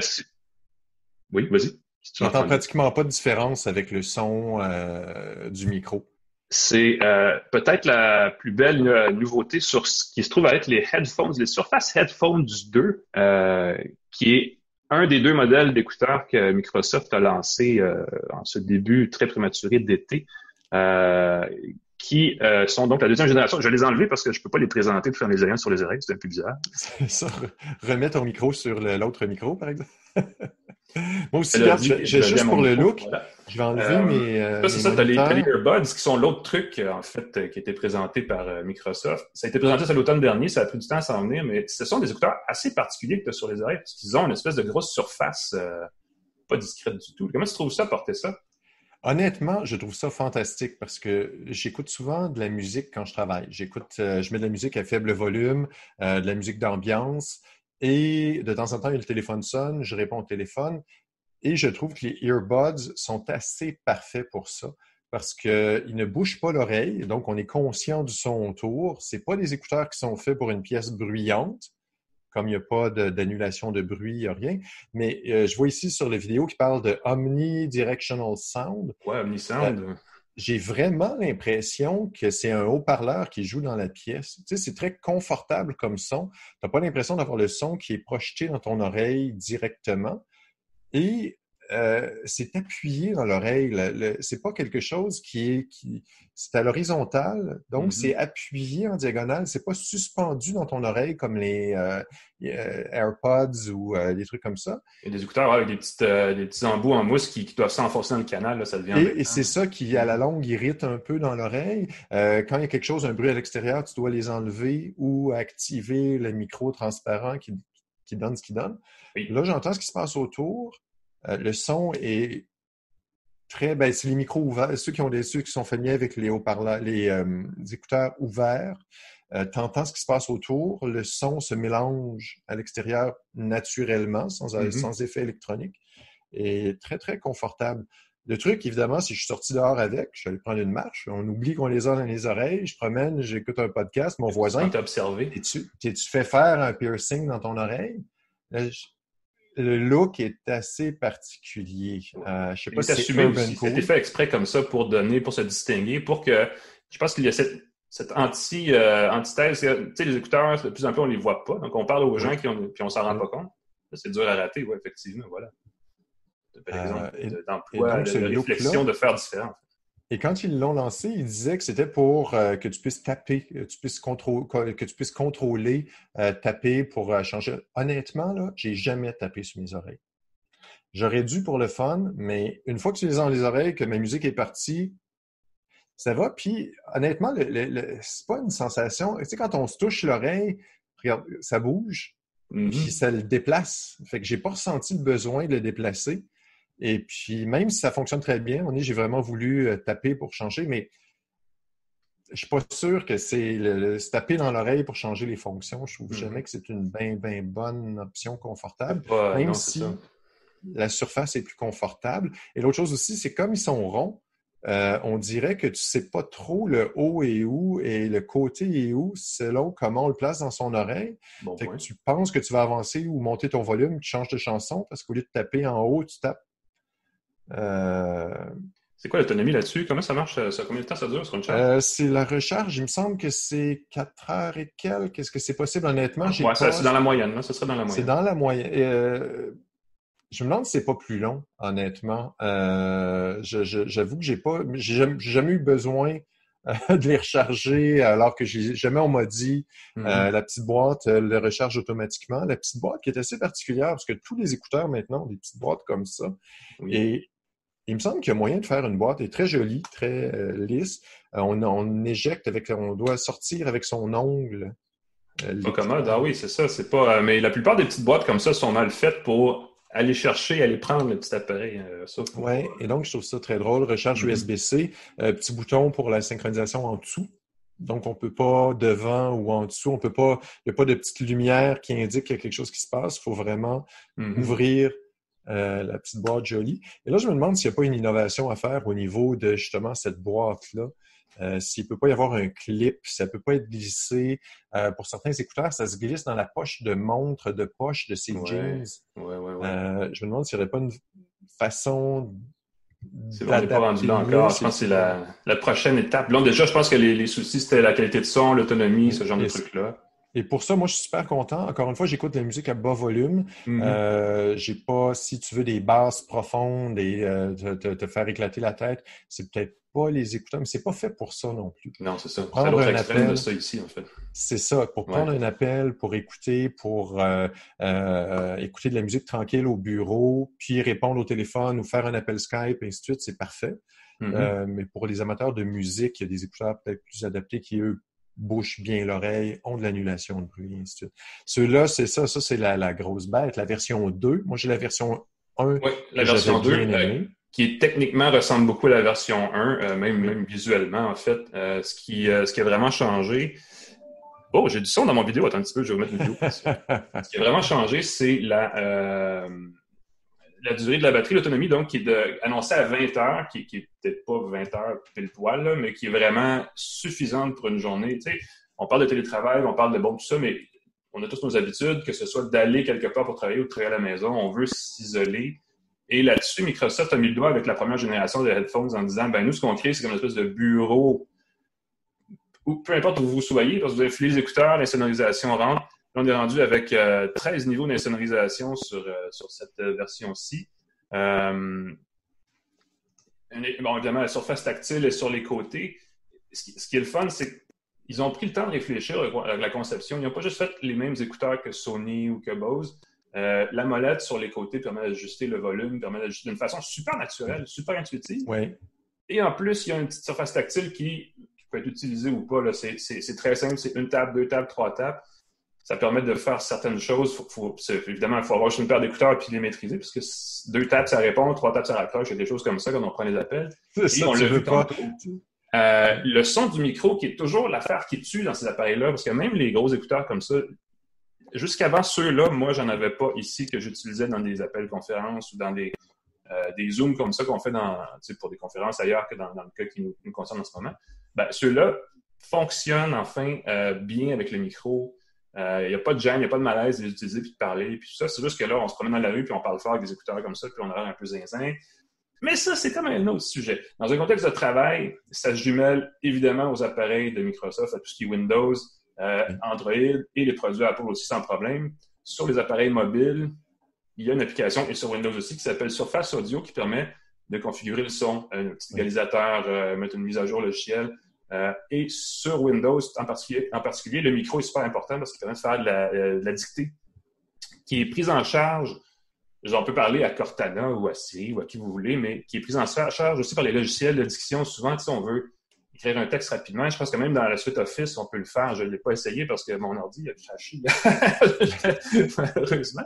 S1: Oui, vas-y.
S2: J'entends pratiquement pas de différence avec le son euh, du micro
S1: c'est euh, peut-être la plus belle euh, nouveauté sur ce qui se trouve être les headphones, les Headphones 2, euh, qui est un des deux modèles d'écouteurs que Microsoft a lancé en ce début très prématuré d'été, qui sont donc la deuxième génération. Je vais les enlever parce que je peux pas les présenter de faire mes oreilles sur les oreilles, c'est un peu bizarre. *laughs*
S2: ça, remets ton micro sur l'autre micro, par exemple. *laughs* Moi aussi, je, juste pour le look, je vais enlever euh, mes.
S1: Euh, c'est ça, tu as, les Earbuds qui sont l'autre truc, euh, en fait, qui a été présenté par Microsoft. Ça a été présenté à l'automne dernier, ça a pris du temps à s'en venir, mais ce sont des écouteurs assez particuliers que tu as sur les oreilles, parce qu'ils ont une espèce de grosse surface pas discrète du tout. Comment tu trouves ça, porter ça?
S2: Honnêtement, je trouve ça fantastique parce que j'écoute souvent de la musique quand je travaille. J'écoute, je mets de la musique à faible volume, de la musique d'ambiance. Et de temps en temps, le téléphone sonne, je réponds au téléphone. Et je trouve que les earbuds sont assez parfaits pour ça parce qu'ils ne bougent pas l'oreille, donc on est conscient du son autour. Ce pas des écouteurs qui sont faits pour une pièce bruyante, comme il n'y a pas d'annulation de, bruit, il n'y a rien. Mais euh, je vois ici sur la vidéo qui parle de Omnidirectional Sound.
S1: Ouais, Omnisound. Euh,
S2: j'ai vraiment l'impression que c'est un haut-parleur qui joue dans la pièce. Tu sais, c'est très confortable comme son. Tu n'as pas l'impression d'avoir le son qui est projeté dans ton oreille directement. Et euh, c'est appuyé dans l'oreille. C'est pas quelque chose qui est qui c'est à l'horizontale, donc mm-hmm. c'est appuyé en diagonale. C'est pas suspendu dans ton oreille comme les euh, euh, AirPods ou des trucs comme ça.
S1: Et des écouteurs avec des petites des petits embouts en mousse qui, doivent s'enfoncer dans le canal, ça devient.
S2: Et, et c'est ça qui à la longue irrite un peu dans l'oreille. quand il y a quelque chose, un bruit à l'extérieur, tu dois les enlever ou activer le micro transparent qui, qui donne ce qu'il donne. Là, j'entends ce qui se passe autour. Euh, le son est très. Ben, c'est les micros ouverts. Ceux qui ont des ceux qui sont familiers avec les haut-parleurs, les, euh, écouteurs ouverts, euh, tu entends ce qui se passe autour. Le son se mélange à l'extérieur naturellement, sans, mm-hmm. sans effet électronique. Et très, très confortable. Le truc, évidemment, si je suis sorti dehors avec, je vais prendre une marche. On oublie qu'on les a dans les oreilles. Je promène, j'écoute un podcast. Mon voisin.
S1: observé.
S2: Et tu, tu fais faire un piercing dans ton oreille? Le look est assez particulier. Euh, je sais pas si c'est
S1: C'était fait exprès comme ça pour donner, pour se distinguer, pour que je pense qu'il y a cette, cette anti, euh, antithèse. Tu sais, les écouteurs, de plus en plus, on les voit pas. Donc, on parle aux gens qui ont, puis on s'en rend pas compte. C'est dur à rater, oui, effectivement, voilà. Par exemple, euh, d'emploi, de, réflexion de faire différent.
S2: Et quand ils l'ont lancé, ils disaient que c'était pour euh, que tu puisses taper, que tu puisses, que tu puisses contrôler, euh, taper pour euh, changer. Honnêtement, là, j'ai jamais tapé sur mes oreilles. J'aurais dû pour le fun, mais une fois que tu les as dans les oreilles, que ma musique est partie, ça va. Puis, honnêtement, le, c'est pas une sensation. Tu sais, quand on se touche l'oreille, regarde, ça bouge, puis mm-hmm. ça le déplace. Fait que j'ai pas ressenti le besoin de le déplacer. Et puis, même si ça fonctionne très bien, on j'ai vraiment voulu euh, taper pour changer, mais je suis pas sûr que c'est le, taper dans l'oreille pour changer les fonctions. Je trouve mm-hmm. jamais que c'est une bien, bonne option confortable. même si la surface est plus confortable. Et l'autre chose aussi, c'est comme ils sont ronds, euh, on dirait que tu sais pas trop le haut et où et le côté et où selon comment on le place dans son oreille. tu penses que tu vas avancer ou monter ton volume, tu changes de chanson parce qu'au lieu de taper en haut, tu tapes
S1: c'est quoi l'autonomie là-dessus? Comment ça marche? Ça, combien de temps ça dure sur une charge?
S2: Euh, c'est la recharge. Il me semble que c'est 4 heures et quelques. Est-ce que c'est possible, honnêtement?
S1: Oui, c'est dans la moyenne. Ça serait dans la moyenne.
S2: C'est dans la moyenne. Euh, je me demande si c'est pas plus long, honnêtement. J'avoue que j'ai pas, j'ai jamais eu besoin de les recharger alors que jamais on m'a dit mm-hmm. la petite boîte le recharge automatiquement. La petite boîte qui est assez particulière parce que tous les écouteurs maintenant ont des petites boîtes comme ça. Et il me semble qu'il y a moyen de faire une boîte. Elle est très jolie, très euh, lisse. Euh, on, éjecte avec, on doit sortir avec son ongle.
S1: Euh, pas commode, ah oui, c'est ça. C'est pas. mais la plupart des petites boîtes comme ça sont mal faites pour aller chercher, aller prendre le petit appareil.
S2: Oui, et donc je trouve ça très drôle. Recharge mm-hmm. USB-C, petit bouton pour la synchronisation en dessous. Donc, on ne peut pas devant ou en dessous, on peut pas, il n'y a pas de petite lumière qui indique qu'il y a quelque chose qui se passe. Il faut vraiment mm-hmm. ouvrir euh, la petite boîte jolie. Et là, je me demande s'il n'y a pas une innovation à faire au niveau de justement cette boîte-là. Euh, s'il ne peut pas y avoir un clip, ça ne peut pas être glissé. Euh, pour certains écouteurs, ça se glisse dans la poche de montre, de poche de ses jeans.
S1: Ouais,
S2: je me demande s'il n'y aurait pas une façon
S1: c'est pas rendu là encore. Je pense que c'est la, prochaine étape. Là, déjà, je pense que les, les soucis, c'était la qualité de son, l'autonomie, ce genre de trucs-là.
S2: Et pour ça, moi, je suis super content. Encore une fois, j'écoute de la musique à bas volume. Mm-hmm. euh, j'ai pas, si tu veux, des basses profondes et euh, te, faire éclater la tête, c'est peut-être pas les écouteurs, mais c'est pas fait pour ça non plus.
S1: Non, c'est ça. Prendre un appel, de ça ici, en fait.
S2: C'est ça. Pour prendre un appel, pour écouter, pour euh, euh, écouter de la musique tranquille au bureau, puis répondre au téléphone ou faire un appel Skype, et ainsi de suite, c'est parfait. Mm-hmm. mais pour les amateurs de musique, il y a des écouteurs peut-être plus adaptés qui, eux, bouche bien l'oreille, ont de l'annulation de bruit, ainsi de suite. Ceux-là, c'est ça, ça c'est la, grosse bête. La version 2, moi j'ai la version 1.
S1: Oui, la version 2, euh, qui techniquement ressemble beaucoup à la version 1, euh, même, même visuellement en fait. Euh, ce, qui, ce qui a vraiment changé, Oh, j'ai du son dans mon vidéo. Attends un petit peu, je vais remettre une vidéo. *laughs* ce qui a vraiment changé, c'est la, la durée de la batterie, l'autonomie, donc, qui est annoncée à 20 heures, qui, qui est peut-être pas 20 heures pile poil, mais qui est vraiment suffisante pour une journée. On parle de télétravail, on parle de bon, tout ça, mais on a tous nos habitudes, que ce soit d'aller quelque part pour travailler ou de travailler à la maison, on veut s'isoler. Et là-dessus, Microsoft a mis le doigt avec la première génération de headphones en disant, ben nous, ce qu'on crée, c'est comme une espèce de bureau, ou peu importe où vous soyez, parce que vous avez les écouteurs, la sonorisation rentre, on est rendu avec 13 euh, niveaux d'insonorisation sur, euh, sur cette euh, version-ci. bon, évidemment, la surface tactile est sur les côtés. Ce qui, est le fun, c'est qu'ils ont pris le temps de réfléchir à la conception. Ils n'ont pas juste fait les mêmes écouteurs que Sony ou que Bose. la molette sur les côtés permet d'ajuster le volume, permet d'ajuster d'une façon super naturelle, super intuitive.
S2: Oui.
S1: Et en plus, il y a une petite surface tactile qui, peut être utilisée ou pas. C'est très simple, c'est une table, deux tables, trois tables ça permet de faire certaines choses. Faut, évidemment, il faut avoir juste une paire d'écouteurs et puis les maîtriser, parce que deux tapes, ça répond, trois tapes, ça raccroche. Il y a des choses comme ça quand on prend les appels.
S2: Et on le vu pas.
S1: Euh, le son du micro, qui est toujours l'affaire qui tue dans ces appareils-là, parce que même les gros écouteurs comme ça, jusqu'avant ceux-là, moi, j'en avais pas ici que j'utilisais dans des appels conférences ou dans des, euh, des Zooms comme ça qu'on fait dans, pour des conférences ailleurs que dans, le cas qui nous, concerne en ce moment. Ben, ceux-là fonctionnent enfin euh, bien avec le micro. Il euh, n'y a pas de gêne, il n'y a pas de malaise de les utiliser puis de parler. Puis tout ça, c'est juste que là, on se promène dans la rue puis on parle fort avec des écouteurs comme ça, puis on a l'air un peu zinzin. Mais ça, c'est comme un autre sujet. Dans un contexte de travail, ça se jumelle évidemment aux appareils de Microsoft, à tout ce qui est Windows, euh, Android et les produits Apple aussi sans problème. Sur les appareils mobiles, il y a une application, et sur Windows aussi, qui s'appelle Surface Audio, qui permet de configurer le son, un petit égalisateur, mettre une mise à jour logicielle. Et sur Windows, en particulier, le micro est super important parce qu'il permet de faire de la, de la dictée qui est prise en charge on peut parler à Cortana ou à Siri ou à qui vous voulez, mais qui est prise en charge aussi par les logiciels de diction. Souvent, si on veut écrire un texte rapidement, je pense que même dans la suite Office, on peut le faire. Je ne l'ai pas essayé parce que mon ordi a craché. *laughs* Malheureusement.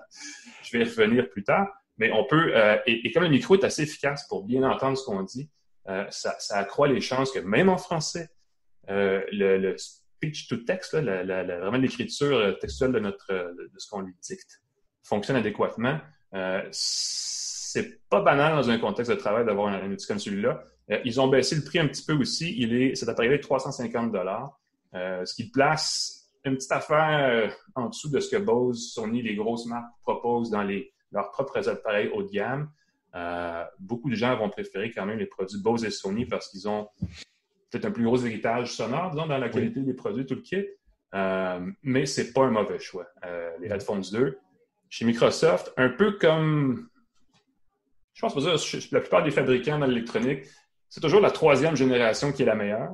S1: Je vais y revenir plus tard. Mais on peut, euh, et, comme le micro est assez efficace pour bien entendre ce qu'on dit, euh, ça, accroît les chances que même en français, euh, le, speech to text, vraiment l'écriture textuelle de, notre, de ce qu'on lui dicte, fonctionne adéquatement. Euh, c'est pas banal dans un contexte de travail d'avoir un, outil comme celui-là. Euh, ils ont baissé le prix un petit peu aussi. Il est, cet appareil est 350 dollars, euh, ce qui place une petite affaire en dessous de ce que Bose, Sony, les grosses marques proposent dans les, leurs propres appareils haut de gamme. beaucoup de gens vont préférer quand même les produits Bose et Sony parce qu'ils ont peut-être un plus gros héritage sonore, disons, dans la qualité des produits, tout le kit. Euh, mais c'est pas un mauvais choix. les Headphones 2, chez Microsoft, un peu comme, je pense que la plupart des fabricants dans l'électronique, c'est toujours la troisième génération qui est la meilleure.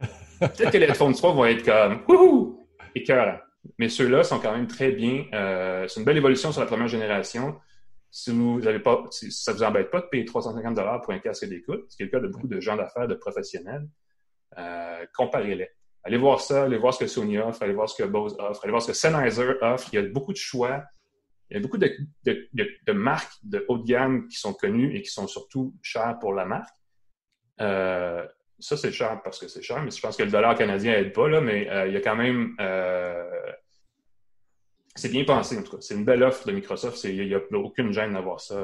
S1: *laughs* Peut-être que les iPhone 3 vont être comme wouhou écœurants. Mais ceux-là sont quand même très bien. Euh, c'est une belle évolution sur la première génération. Si vous avez pas, si ça vous embête pas de payer 350 pour un casque d'écoute, ce qui est le cas de beaucoup de gens d'affaires, de professionnels, euh, comparez-les. Allez voir ça, allez voir ce que Sony offre, allez voir ce que Bose offre, allez voir ce que Sennheiser offre. Il y a beaucoup de choix. Il y a beaucoup de, marques de haut de gamme qui sont connues et qui sont surtout chères pour la marque. Euh, ça, c'est cher parce que c'est cher, mais je pense que le dollar canadien n'aide pas, là, mais euh, il y a quand même. Euh, c'est bien pensé, en tout cas. C'est une belle offre de Microsoft. Il n'y a, aucune gêne d'avoir ça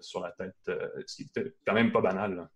S1: sur la tête, ce qui est quand même pas banal.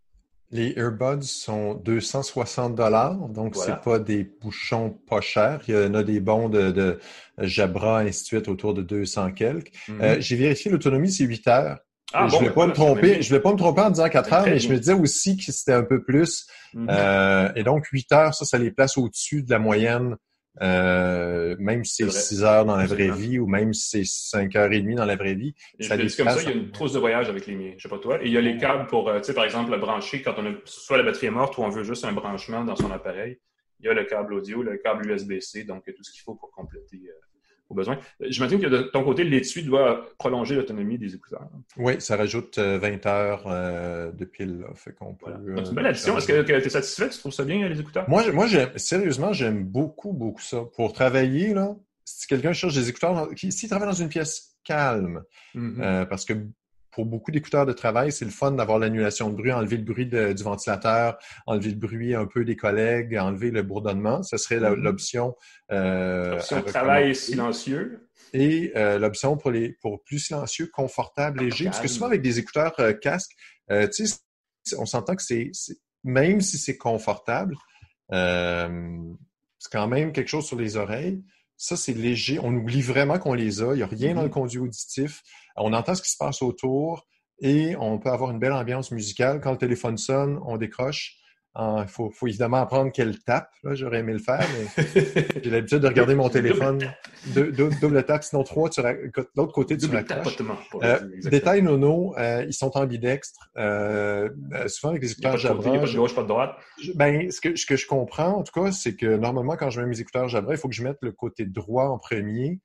S2: Les earbuds sont 260 dollars, donc c'est pas des bouchons pas chers. Il y en a des bons de, Jabra, ainsi de suite, autour de 200 quelques. Mhm. Euh, j'ai vérifié l'autonomie, c'est 8 heures. Ah, je ne vais ben pas me tromper. Je vais pas me tromper en disant 4 heures, mais je me disais aussi que c'était un peu plus. Mhm. Euh, et donc 8 heures, ça, ça les place au-dessus de la moyenne euh, même si c'est 6 heures dans la vraie vie ou même si c'est 5 heures et demie dans la vraie vie.
S1: ça comme ça, il y a une trousse de voyage avec les miens. Je sais pas toi. Et il y a les câbles pour, euh, tu sais, par exemple, le brancher quand on a soit la batterie est morte ou on veut juste un branchement dans son appareil. Il y a le câble audio, le câble USB-C, donc tout ce qu'il faut pour compléter euh, au besoin. J'imagine que de ton côté, l'étui doit prolonger l'autonomie des écouteurs.
S2: Oui, ça rajoute 20 heures de pile. Fait qu'on peut,
S1: c'est une belle addition? Est-ce que tu es satisfait? Tu trouves ça bien, les écouteurs?
S2: Moi, moi sérieusement, j'aime beaucoup, beaucoup ça. Pour travailler, là, si quelqu'un cherche des écouteurs, s'il travaille dans une pièce calme, mm-hmm. parce que pour beaucoup d'écouteurs de travail, c'est le fun d'avoir l'annulation de bruit, enlever le bruit du ventilateur, enlever le bruit un peu des collègues, enlever le bourdonnement. Ce serait
S1: mm-hmm.
S2: l'option.
S1: Euh, travail silencieux.
S2: Et euh, l'option pour les pour plus silencieux, confortable, léger. Parce que souvent avec des écouteurs euh, casques, euh, tu sais, on s'entend que c'est même si c'est confortable, c'est quand même quelque chose sur les oreilles. Ça, c'est léger. On oublie vraiment qu'on les a. Il n'y a rien dans le mm-hmm. conduit auditif. On entend ce qui se passe autour et on peut avoir une belle ambiance musicale. Quand le téléphone sonne, on décroche. Il faut, évidemment apprendre qu'elle tape. J'aurais aimé le faire, mais *laughs* j'ai l'habitude de regarder mon téléphone. double, double tap, sinon trois, de l'autre côté, tu raccroches. Euh, détail nono, euh, ils sont ambidextres. Euh, euh, souvent avec les écouteurs Jabra.
S1: Pas de gauche, pas de droite.
S2: Ben, ce que, ce que je comprends, en tout cas, c'est que normalement, quand je mets mes écouteurs Jabra, il faut que je mette le côté droit en premier.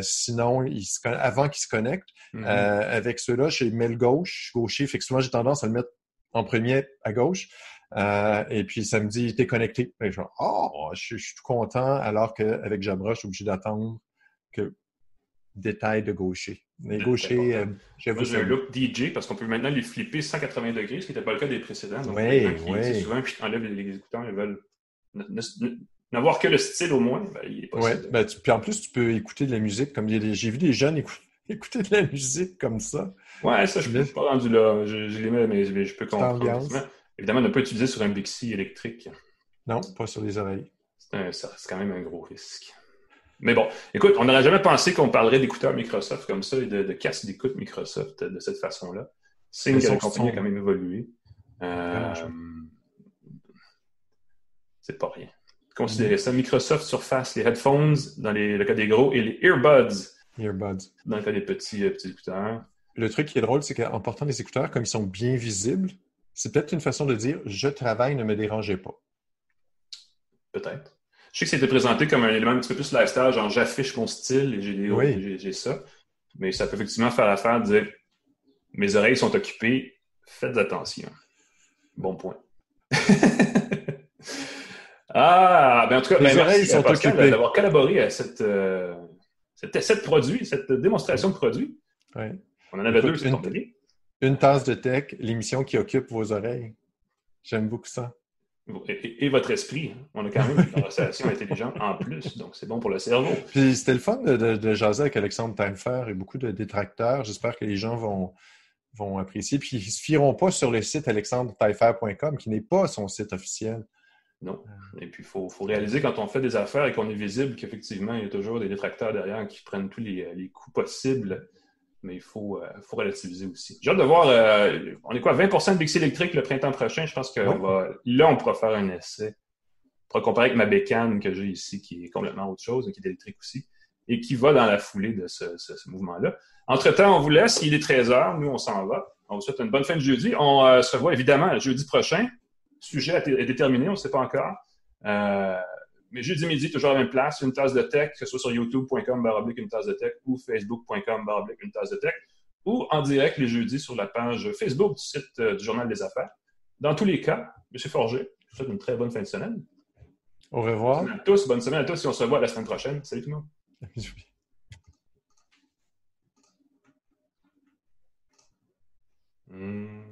S2: sinon, il avant qu'ils se connectent. Mm-hmm. avec ceux-là, je mets le gauche, gaucher. Fait que souvent, j'ai tendance à le mettre en premier à gauche. Euh, et puis, ça me dit, t'es connecté. Et je oh, je, suis tout content, alors qu'avec Jabra, je suis obligé d'attendre que détail de gaucher. Les gauchers,
S1: euh, j'avoue. J'ai un look DJ parce qu'on peut maintenant les flipper 180 degrés, ce qui n'était pas le cas des précédents. Donc,
S2: oui, oui.
S1: Souvent, puis enlèvent les, écouteurs, ils veulent n'avoir que le style au moins. Ben, il est
S2: ouais, ben, puis en plus, tu peux écouter de la musique comme j'ai vu des jeunes *laughs* écouter de la musique comme ça.
S1: Ouais, ça, je ne suis pas rendu là. Je, je les mets, mais je peux comprendre. Évidemment, ne pas utiliser sur un Bixi électrique.
S2: Non, pas sur les oreilles.
S1: C'est quand même un gros risque. Mais bon, écoute, on n'aurait jamais pensé qu'on parlerait d'écouteurs Microsoft comme ça et de, de casques d'écoute Microsoft de cette façon-là. C'est la compagnie a quand même évolué. Euh, c'est pas rien. Considérez ça. Microsoft Surface, les headphones dans le cas des gros et les earbuds.
S2: Earbuds.
S1: Dans le cas des petits, euh, petits écouteurs.
S2: le truc qui est drôle, c'est qu'en portant des écouteurs, comme ils sont bien visibles, c'est peut-être une façon de dire je travaille, ne me dérangez pas.
S1: Peut-être. Je sais que c'était présenté comme un élément un petit peu plus lifestyle, genre j'affiche mon style et j'ai ça. Mais ça peut effectivement faire l'affaire de dire mes oreilles sont occupées, faites attention. Bon point. *laughs* ah, ben en tout cas,
S2: mes ben, oreilles sont occupées.
S1: D'avoir collaboré à cette, euh, cette, produit, cette démonstration de produit. On en avait deux, c'est
S2: une, une tasse de tech, l'émission qui occupe vos oreilles. J'aime beaucoup ça.
S1: Et, votre esprit. Hein. On a quand même une conversation intelligente en plus, donc c'est bon pour le cerveau.
S2: Puis c'était le fun de, de, jaser avec Alexandre Timefer et beaucoup de détracteurs. J'espère que les gens vont, vont apprécier. Puis ils ne se fieront pas sur le site alexandretimefer.com, qui n'est pas son site officiel.
S1: Non. Et puis, il faut, réaliser quand on fait des affaires et qu'on est visible qu'effectivement, il y a toujours des détracteurs derrière qui prennent tous les, les coups possibles mais il faut, euh, faut relativiser aussi. J'ai hâte de voir, euh, on est quoi, 20% de Bixi électrique le printemps prochain? Je pense que là, on pourra faire un essai. On pourra comparer avec ma bécane que j'ai ici, qui est complètement autre chose, qui est électrique aussi, et qui va dans la foulée de ce, mouvement-là. Entre-temps, on vous laisse. Il est 13h. Nous, on s'en va. On vous souhaite une bonne fin de jeudi. On euh, se revoit évidemment jeudi prochain. Sujet est déterminé, on ne sait pas encore. Mais jeudi midi, toujours à la même place, une tasse de tech, que ce soit sur youtube.com baroblique une tasse de tech ou facebook.com baroblique une tasse de tech, ou en direct les jeudis sur la page Facebook du site euh, du Journal des Affaires. Dans tous les cas, M. Forger, je vous souhaite une très bonne fin de semaine.
S2: Au revoir.
S1: Bonne à tous, bonne semaine à tous et on se revoit la semaine prochaine. Salut tout le monde. *laughs* Hmm.